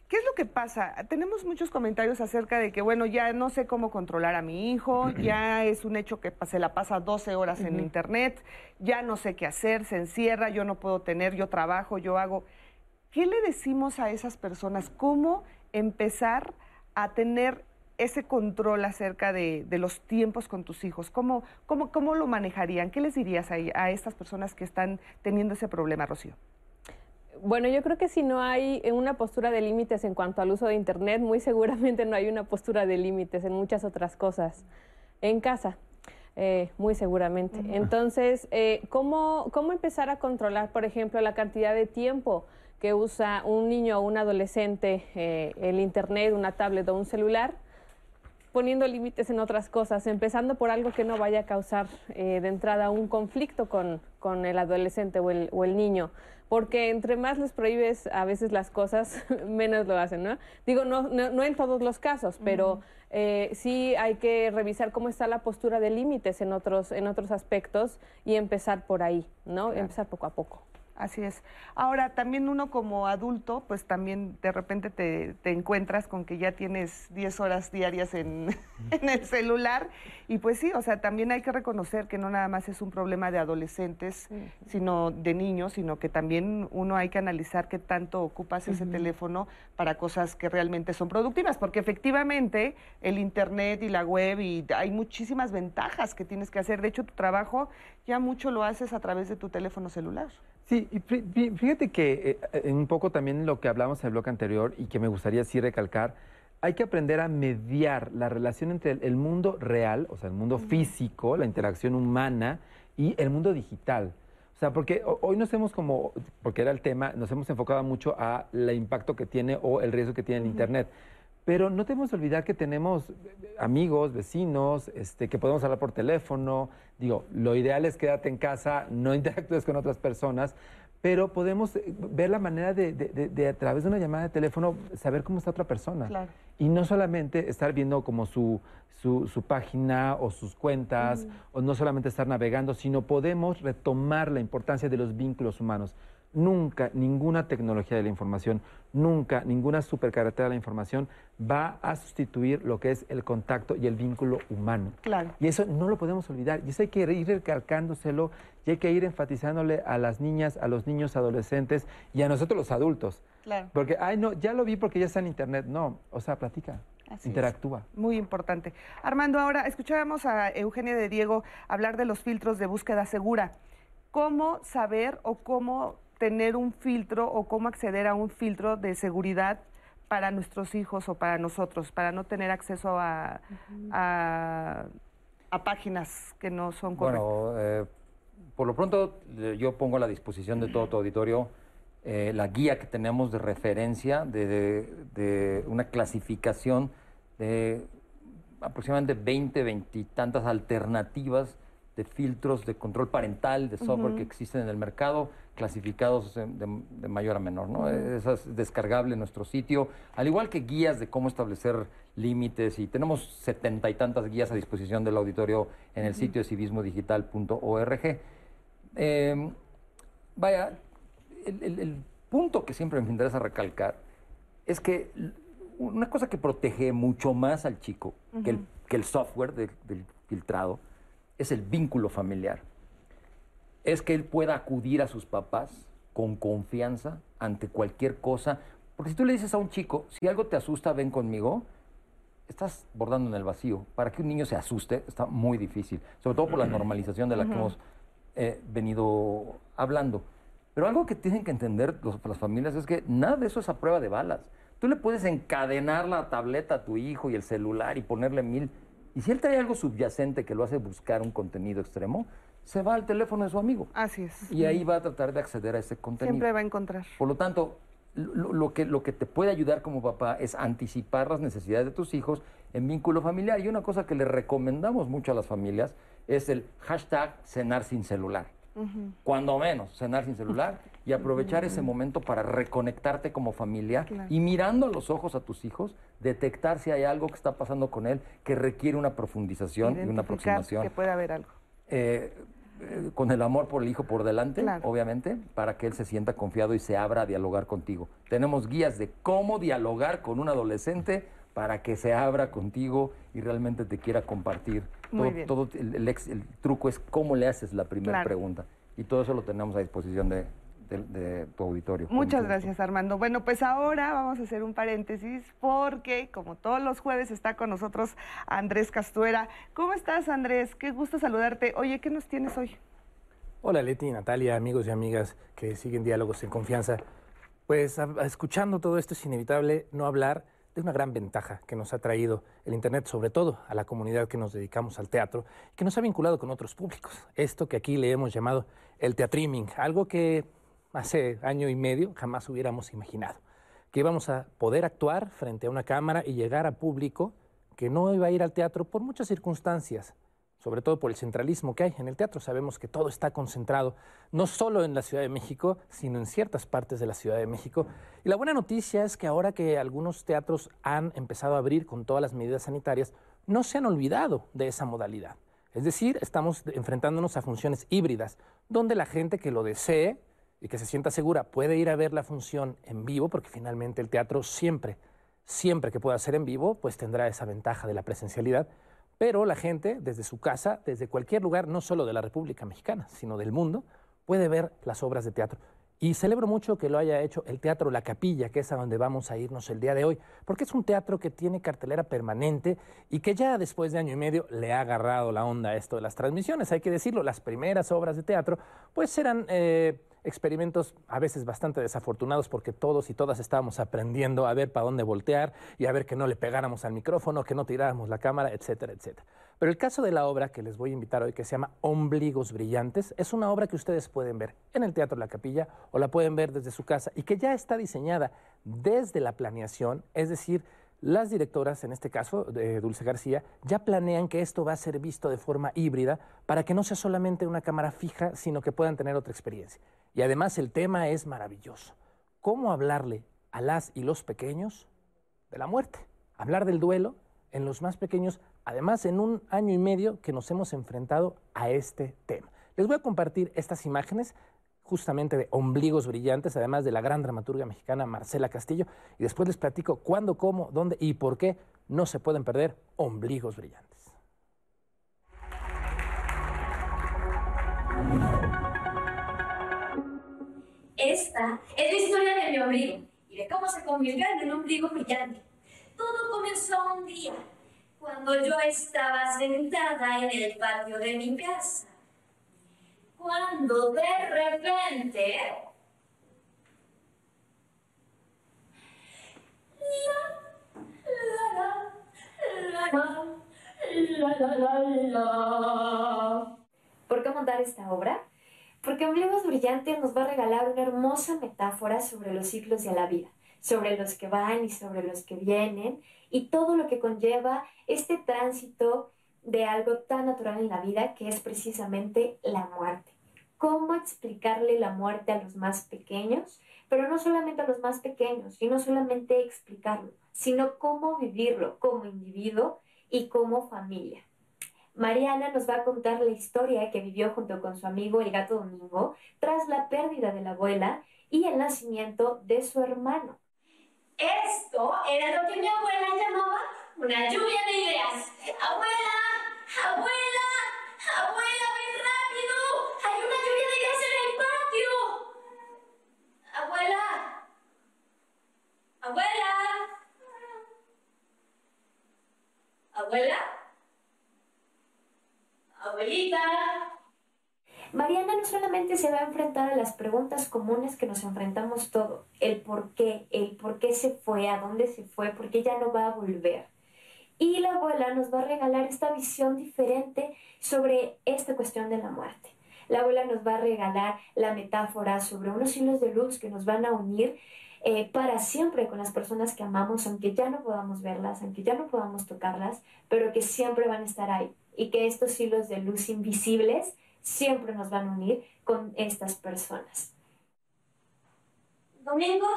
¿Qué es lo que pasa? Tenemos muchos comentarios acerca de que, bueno, ya no sé cómo controlar a mi hijo, <clears throat> ya es un hecho que se la pasa 12 horas en Internet, ya no sé qué hacer, se encierra, yo no puedo tener, yo trabajo, yo hago. ¿Qué le decimos a esas personas? ¿Cómo empezar a tener ese control acerca de, los tiempos con tus hijos? ¿Cómo, cómo, cómo lo manejarían? ¿Qué les dirías a, a estas personas que están teniendo ese problema, Rocío? Bueno, yo creo que si no hay una postura de límites en cuanto al uso de Internet, muy seguramente no hay una postura de límites en muchas otras cosas. En casa, eh, muy seguramente. Entonces, eh, ¿cómo, ¿cómo empezar a controlar, por ejemplo, la cantidad de tiempo? que usa un niño o un adolescente eh, el Internet, una tablet o un celular, poniendo límites en otras cosas, empezando por algo que no vaya a causar eh, de entrada un conflicto con, con el adolescente o el, o el, niño. Porque entre más les prohíbes a veces las cosas, <laughs> menos lo hacen, ¿no? Digo, no, no, en todos los casos, pero eh, sí hay que revisar cómo está la postura de límites en otros, en otros aspectos y empezar por ahí, ¿no? Empezar poco a poco. Así es. Ahora, también uno como adulto, pues también de repente te, encuentras con que ya tienes 10 horas diarias <laughs> en, el celular. Y pues sí, o sea, también hay que reconocer que no nada más es un problema de adolescentes, sino de niños, sino que también uno hay que analizar qué tanto ocupas ese teléfono para cosas que realmente son productivas. Porque efectivamente el Internet y la web, y hay muchísimas ventajas que tienes que hacer. De hecho, tu trabajo ya mucho lo haces a través de tu teléfono celular. Sí, y fíjate que eh, un poco también lo que hablamos en el bloque anterior y que me gustaría sí recalcar, hay que aprender a mediar la relación entre el, mundo real, o sea, el mundo físico, la interacción humana y el mundo digital. O sea, porque hoy nos hemos como, porque era el tema, nos hemos enfocado mucho a el impacto que tiene o el riesgo que tiene el Internet. Pero no debemos olvidar que tenemos amigos, vecinos, este, que podemos hablar por teléfono. Digo, lo ideal es quedarte en casa, no <laughs> interactúes con otras personas, pero podemos eh, ver la manera de, de, de, a través de una llamada de teléfono saber cómo está otra persona. Claro. Y no solamente estar viendo como su, su, su página o sus cuentas, o no solamente estar navegando, sino podemos retomar la importancia de los vínculos humanos. Nunca ninguna tecnología de la información, nunca ninguna supercarretera de la información va a sustituir lo que es el contacto y el vínculo humano. Claro. Y eso no lo podemos olvidar. Y eso hay que ir recalcándoselo y hay que ir enfatizándole a las niñas, a los niños adolescentes y a nosotros los adultos. Claro. Porque, ay, no, ya lo vi porque ya está en internet. No, o sea, platica, Así es. interactúa. Muy importante. Armando, ahora escuchábamos a Eugenia de Diego hablar de los filtros de búsqueda segura. ¿Cómo saber o cómo tener un filtro o cómo acceder a un filtro de seguridad para nuestros hijos o para nosotros, para no tener acceso a, a, a páginas que no son correctas? Bueno, eh, por lo pronto eh, yo pongo a la disposición de todo tu auditorio eh, la guía que tenemos de referencia, de, de- de una clasificación de aproximadamente 20, 20 y tantas alternativas de filtros de control parental, de software que existen en el mercado, clasificados de, mayor a menor. ¿no? Esa es descargable en nuestro sitio, al igual que guías de cómo establecer límites y tenemos setenta y tantas guías a disposición del auditorio en el sitio de civismodigital.org. Eh, vaya, el, el- el punto que siempre me interesa recalcar es que una cosa que protege mucho más al chico que, el, que el software del filtrado es el vínculo familiar. Es que él pueda acudir a sus papás con confianza ante cualquier cosa. Porque si tú le dices a un chico, si algo te asusta, ven conmigo, estás bordando en el vacío. Para que un niño se asuste está muy difícil, sobre todo por la normalización de la que hemos eh, venido hablando. Pero algo que tienen que entender los- las familias es que nada de eso es a prueba de balas. Tú le puedes encadenar la tableta a tu hijo y el celular y ponerle mil. Y si él trae algo subyacente que lo hace buscar un contenido extremo, se va al teléfono de su amigo. Así es. Y ahí va a tratar de acceder a ese contenido. Siempre va a encontrar. Por lo tanto, lo, lo que, lo que te puede ayudar como papá es anticipar las necesidades de tus hijos en vínculo familiar. Y una cosa que le recomendamos mucho a las familias es el hashtag cenar sin celular. Cuando menos, cenar sin celular y aprovechar ese momento para reconectarte como familia Claro. y mirando a los ojos a tus hijos, detectar si hay algo que está pasando con él que requiere una profundización y una aproximación que puede haber algo. eh, eh, con el amor por el hijo por delante, Claro. obviamente, para que él se sienta confiado y se abra a dialogar contigo. Tenemos guías de cómo dialogar con un adolescente para que se abra contigo y realmente te quiera compartir. Muy todo, bien. todo el, el ex- el truco es cómo le haces la primera Claro. pregunta. Y todo eso lo tenemos a disposición de, de- de tu auditorio. Muchas gracias, Armando. Bueno, pues ahora vamos a hacer un paréntesis porque, como todos los jueves, está con nosotros Andrés Castuera. ¿Cómo estás, Andrés? Qué gusto saludarte. Oye, ¿qué nos tienes hoy? Hola Leti, Natalia, amigos y amigas que siguen diálogos en confianza. Pues a- a- escuchando todo esto es inevitable no hablar de una gran ventaja que nos ha traído el Internet, sobre todo a la comunidad que nos dedicamos al teatro, que nos ha vinculado con otros públicos. Esto que aquí le hemos llamado el teatriming, algo que hace año y medio jamás hubiéramos imaginado. Que íbamos a poder actuar frente a una cámara y llegar a público que no iba a ir al teatro por muchas circunstancias, sobre todo por el centralismo que hay en el teatro. Sabemos que todo está concentrado no solo en la Ciudad de México, sino en ciertas partes de la Ciudad de México. Y la buena noticia es que ahora que algunos teatros han empezado a abrir con todas las medidas sanitarias, no se han olvidado de esa modalidad. Es decir, estamos enfrentándonos a funciones híbridas, donde la gente que lo desee y que se sienta segura puede ir a ver la función en vivo, porque finalmente el teatro siempre, siempre que pueda ser en vivo, pues tendrá esa ventaja de la presencialidad. Pero la gente, desde su casa, desde cualquier lugar, no solo de la República Mexicana, sino del mundo, puede ver las obras de teatro. Y celebro mucho que lo haya hecho el Teatro La Capilla, que es a donde vamos a irnos el día de hoy, porque es un teatro que tiene cartelera permanente y que ya después de año y medio le ha agarrado la onda a esto de las transmisiones. Hay que decirlo, las primeras obras de teatro pues eran eh, experimentos a veces bastante desafortunados porque todos y todas estábamos aprendiendo a ver para dónde voltear y a ver que no le pegáramos al micrófono, que no tiráramos la cámara, etcétera, etcétera. Pero el caso de la obra que les voy a invitar hoy, que se llama Ombligos Brillantes, es una obra que ustedes pueden ver en el Teatro La Capilla o la pueden ver desde su casa y que ya está diseñada desde la planeación, es decir, Las directoras, en este caso, de Dulce García, ya planean que esto va a ser visto de forma híbrida para que no sea solamente una cámara fija, sino que puedan tener otra experiencia. Y además el tema es maravilloso. ¿Cómo hablarle a las y los pequeños de la muerte? Hablar del duelo en los más pequeños, además en un año y medio que nos hemos enfrentado a este tema. Les voy a compartir estas imágenes justamente de ombligos brillantes, además de la gran dramaturga mexicana Marcela Castillo, y después les platico cuándo, cómo, dónde y por qué no se pueden perder ombligos brillantes. Esta es la historia de mi ombligo y de cómo se convirtió en un ombligo brillante. Todo comenzó un día, cuando yo estaba sentada en el patio de mi casa cuando de repente ¿Por qué montar esta obra? Porque Ombligos Brillantes nos va a regalar una hermosa metáfora sobre los ciclos de la vida, sobre los que van y sobre los que vienen, y todo lo que conlleva este tránsito de algo tan natural en la vida que es precisamente la muerte. ¿Cómo explicarle la muerte a los más pequeños? Pero no solamente a los más pequeños, y no solamente explicarlo, sino cómo vivirlo como individuo y como familia. Mariana nos va a contar la historia que vivió junto con su amigo el gato Domingo tras la pérdida de la abuela y el nacimiento de su hermano. Esto era lo que mi abuela llamaba una lluvia de ideas. Abuela, abuela, abuela, ven rápido. Hay una lluvia de ideas en el patio. Abuela, abuela, abuela, abuelita. Mariana no solamente se va a enfrentar a las preguntas comunes que nos enfrentamos todo, el por qué, el por qué se fue, a dónde se fue, por qué ya no va a volver. Y la abuela nos va a regalar esta visión diferente sobre esta cuestión de la muerte. La abuela nos va a regalar la metáfora sobre unos hilos de luz que nos van a unir eh, para siempre con las personas que amamos, aunque ya no podamos verlas, aunque ya no podamos tocarlas, pero que siempre van a estar ahí. Y que estos hilos de luz invisibles siempre nos van a unir con estas personas. Domingo,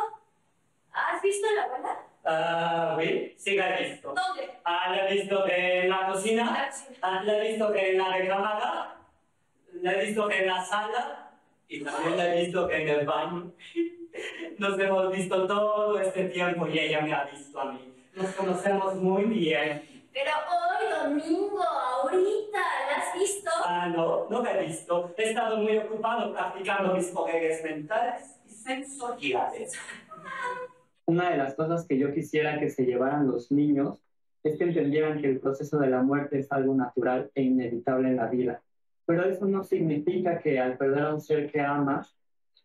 ¿has visto la abuela? Ah, oui, sí la he visto. ¿Dónde? Ah, la he visto en la cocina. En la cocina. Ah, la he visto en la recámara. La he visto en la sala. Y también la he visto en el baño. <laughs> Nos hemos visto todo este tiempo y ella me ha visto a mí. Nos conocemos muy bien. Pero hoy, domingo, ahorita, ¿la has visto? Ah, no, no la he visto. He estado muy ocupado practicando mis poderes mentales y sensoriales. <laughs> Una de las cosas que yo quisiera que se llevaran los niños es que entendieran que el proceso de la muerte es algo natural e inevitable en la vida. Pero eso no significa que al perder a un ser que amas,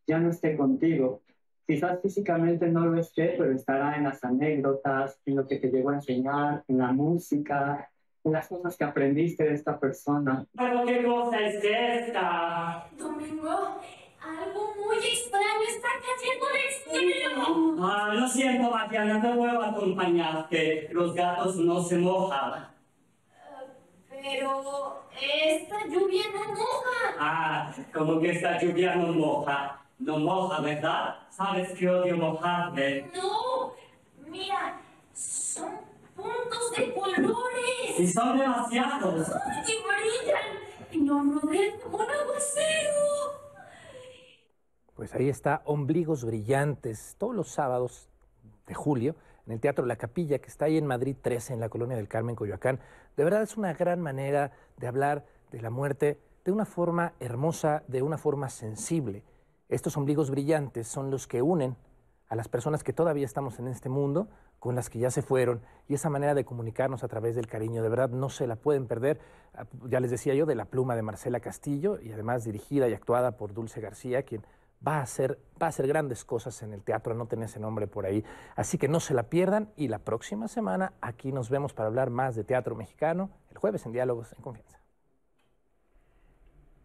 ya no esté contigo. Quizás físicamente no lo esté, pero estará en las anécdotas, en lo que te llegó a enseñar, en la música, en las cosas que aprendiste de esta persona. ¿Pero qué cosa es esta? Domingo, algo muy extraño está cayendo del cielo. Ah, lo siento, Mariana, te puedo acompañar, que los gatos no se mojan. Pero esta lluvia no moja. Ah, como que esta lluvia no moja. No moja, ¿verdad? Sabes que odio mojarme. No, mira, son puntos de colores. Y son demasiados. ¡Ay, que brillan! Y nos rodean como un aguacero. Pues ahí está, Ombligos Brillantes, todos los sábados de julio, en el Teatro La Capilla, que está ahí en Madrid 13, en la Colonia del Carmen, Coyoacán. De verdad es una gran manera de hablar de la muerte de una forma hermosa, de una forma sensible. Estos ombligos brillantes son los que unen a las personas que todavía estamos en este mundo con las que ya se fueron y esa manera de comunicarnos a través del cariño, de verdad no se la pueden perder. Ah, Ya les decía yo, de la pluma de Marcela Castillo y además dirigida y actuada por Dulce García, quien va a hacer, va a hacer grandes cosas en el teatro, no tenés ese nombre por ahí. Así que no se la pierdan y la próxima semana aquí nos vemos para hablar más de teatro mexicano, el jueves en Diálogos en Confianza.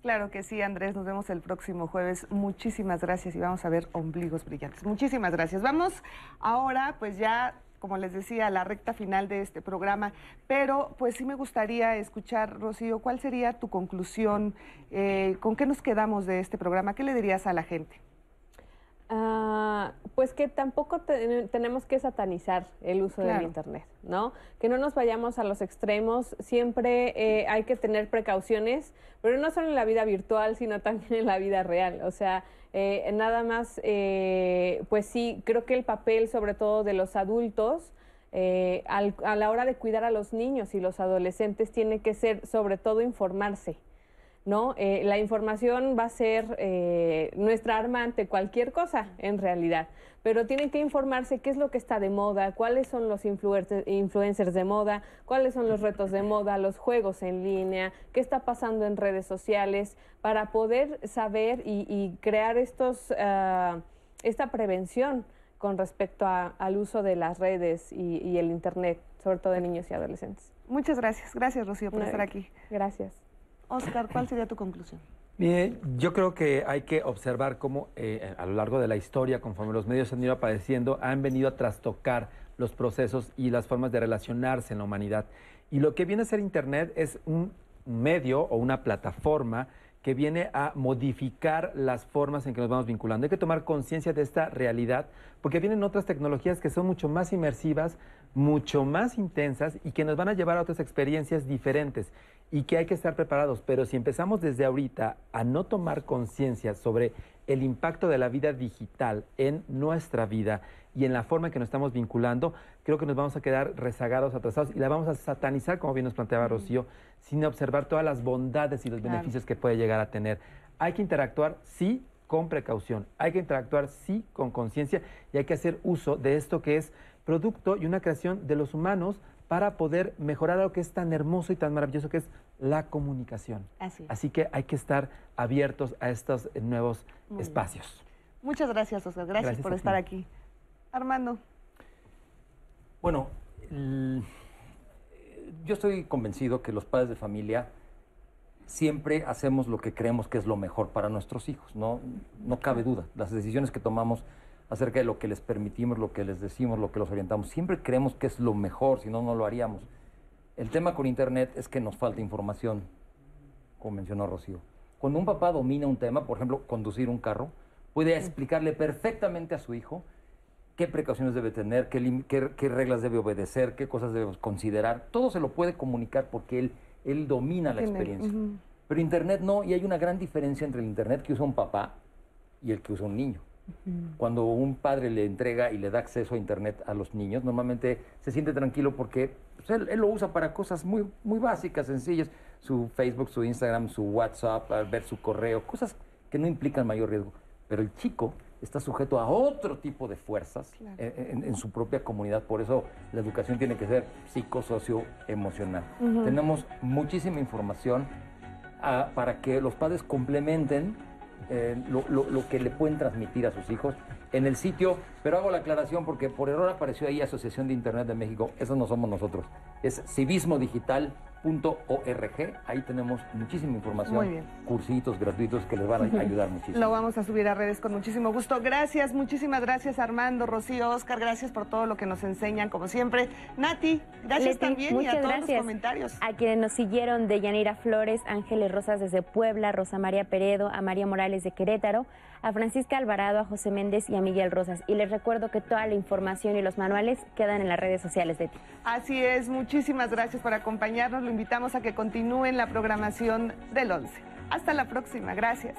Claro que sí, Andrés. Nos vemos el próximo jueves. Muchísimas gracias y vamos a ver ombligos brillantes. Muchísimas gracias. Vamos ahora, pues ya como les decía, la recta final de este programa, pero pues sí me gustaría escuchar, Rocío, ¿cuál sería tu conclusión? Eh, ¿Con qué nos quedamos de este programa? ¿Qué le dirías a la gente? Ah, pues que tampoco tenemos que satanizar el uso del Internet, ¿no? Que no nos vayamos a los extremos, siempre eh, hay que tener precauciones, pero no solo en la vida virtual, sino también en la vida real. O sea, eh, nada más, eh, pues sí, creo que el papel sobre todo de los adultos a la hora de cuidar a los niños y los adolescentes tiene que ser sobre todo informarse. ¿No? Eh, la información va a ser eh, nuestra arma ante cualquier cosa, en realidad. Pero tienen que informarse qué es lo que está de moda, cuáles son los influencers de moda, cuáles son los retos de moda, los juegos en línea, qué está pasando en redes sociales, para poder saber y, crear estos, ah, esta prevención con respecto al uso de las redes y, y, el Internet, sobre todo de niños y adolescentes. Muchas gracias. Gracias, Rocío, por estar aquí. Gracias. Oscar, ¿cuál sería tu conclusión? Bien, yo creo que hay que observar cómo eh, a lo largo de la historia, conforme los medios han ido apareciendo, han venido a trastocar los procesos y las formas de relacionarse en la humanidad. Y lo que viene a ser Internet es un medio o una plataforma que viene a modificar las formas en que nos vamos vinculando. Hay que tomar conciencia de esta realidad porque vienen otras tecnologías que son mucho más inmersivas, mucho más intensas y que nos van a llevar a otras experiencias diferentes y que hay que estar preparados. Pero si empezamos desde ahorita a no tomar conciencia sobre el impacto de la vida digital en nuestra vida y en la forma en que nos estamos vinculando, creo que nos vamos a quedar rezagados, atrasados y la vamos a satanizar, como bien nos planteaba Rocío, sin observar todas las bondades y los beneficios que puede llegar a tener. Hay que interactuar, sí, con precaución. Hay que interactuar, sí, con conciencia y hay que hacer uso de esto que es producto y una creación de los humanos para poder mejorar algo que es tan hermoso y tan maravilloso que es la comunicación. Así, que hay que estar abiertos a estos nuevos espacios. Muchas gracias, Oscar. Gracias, por estar aquí. Armando. Bueno, yo estoy convencido que los padres de familia siempre hacemos lo que creemos que es lo mejor para nuestros hijos. No, no cabe duda. Las decisiones que tomamos acerca de lo que les permitimos, lo que les decimos, lo que los orientamos. Siempre creemos que es lo mejor, si no, no lo haríamos. El tema con Internet es que nos falta información, como mencionó Rocío. Cuando un papá domina un tema, por ejemplo, conducir un carro, puede explicarle perfectamente a su hijo qué precauciones debe tener, qué, reglas debe obedecer, qué cosas debe considerar. Todo se lo puede comunicar porque él, él domina la experiencia. Pero Internet no, y hay una gran diferencia entre el Internet que usa un papá y el que usa un niño. Cuando un padre le entrega y le da acceso a Internet a los niños, normalmente se siente tranquilo porque pues, él, lo usa para cosas muy, muy básicas, sencillas. Su Facebook, su Instagram, su WhatsApp, ver su correo, cosas que no implican mayor riesgo. Pero el chico está sujeto a otro tipo de fuerzas en, su propia comunidad. Por eso la educación tiene que ser psicosocio emocional. Tenemos muchísima información ah, para que los padres complementen eh, lo, que le pueden transmitir a sus hijos en el sitio, pero hago la aclaración porque por error apareció ahí Asociación de Internet de México, eso no somos nosotros, es civismo digital .org. Ahí tenemos muchísima información, cursitos gratuitos que les van a ayudar muchísimo. Lo vamos a subir a redes con muchísimo gusto. Gracias, muchísimas gracias Armando, Rocío, Oscar, gracias por todo lo que nos enseñan como siempre. Nati, gracias también y a todos los comentarios. A quienes nos siguieron de Yanira Flores, Ángeles Rosas desde Puebla, Rosa María Peredo, a María Morales de Querétaro, a Francisca Alvarado, a José Méndez y a Miguel Rosas. Y les recuerdo que toda la información y los manuales quedan en las redes sociales de ti. Así es, muchísimas gracias por acompañarnos. Lo invitamos a que continúen la programación del 11. Hasta la próxima, gracias.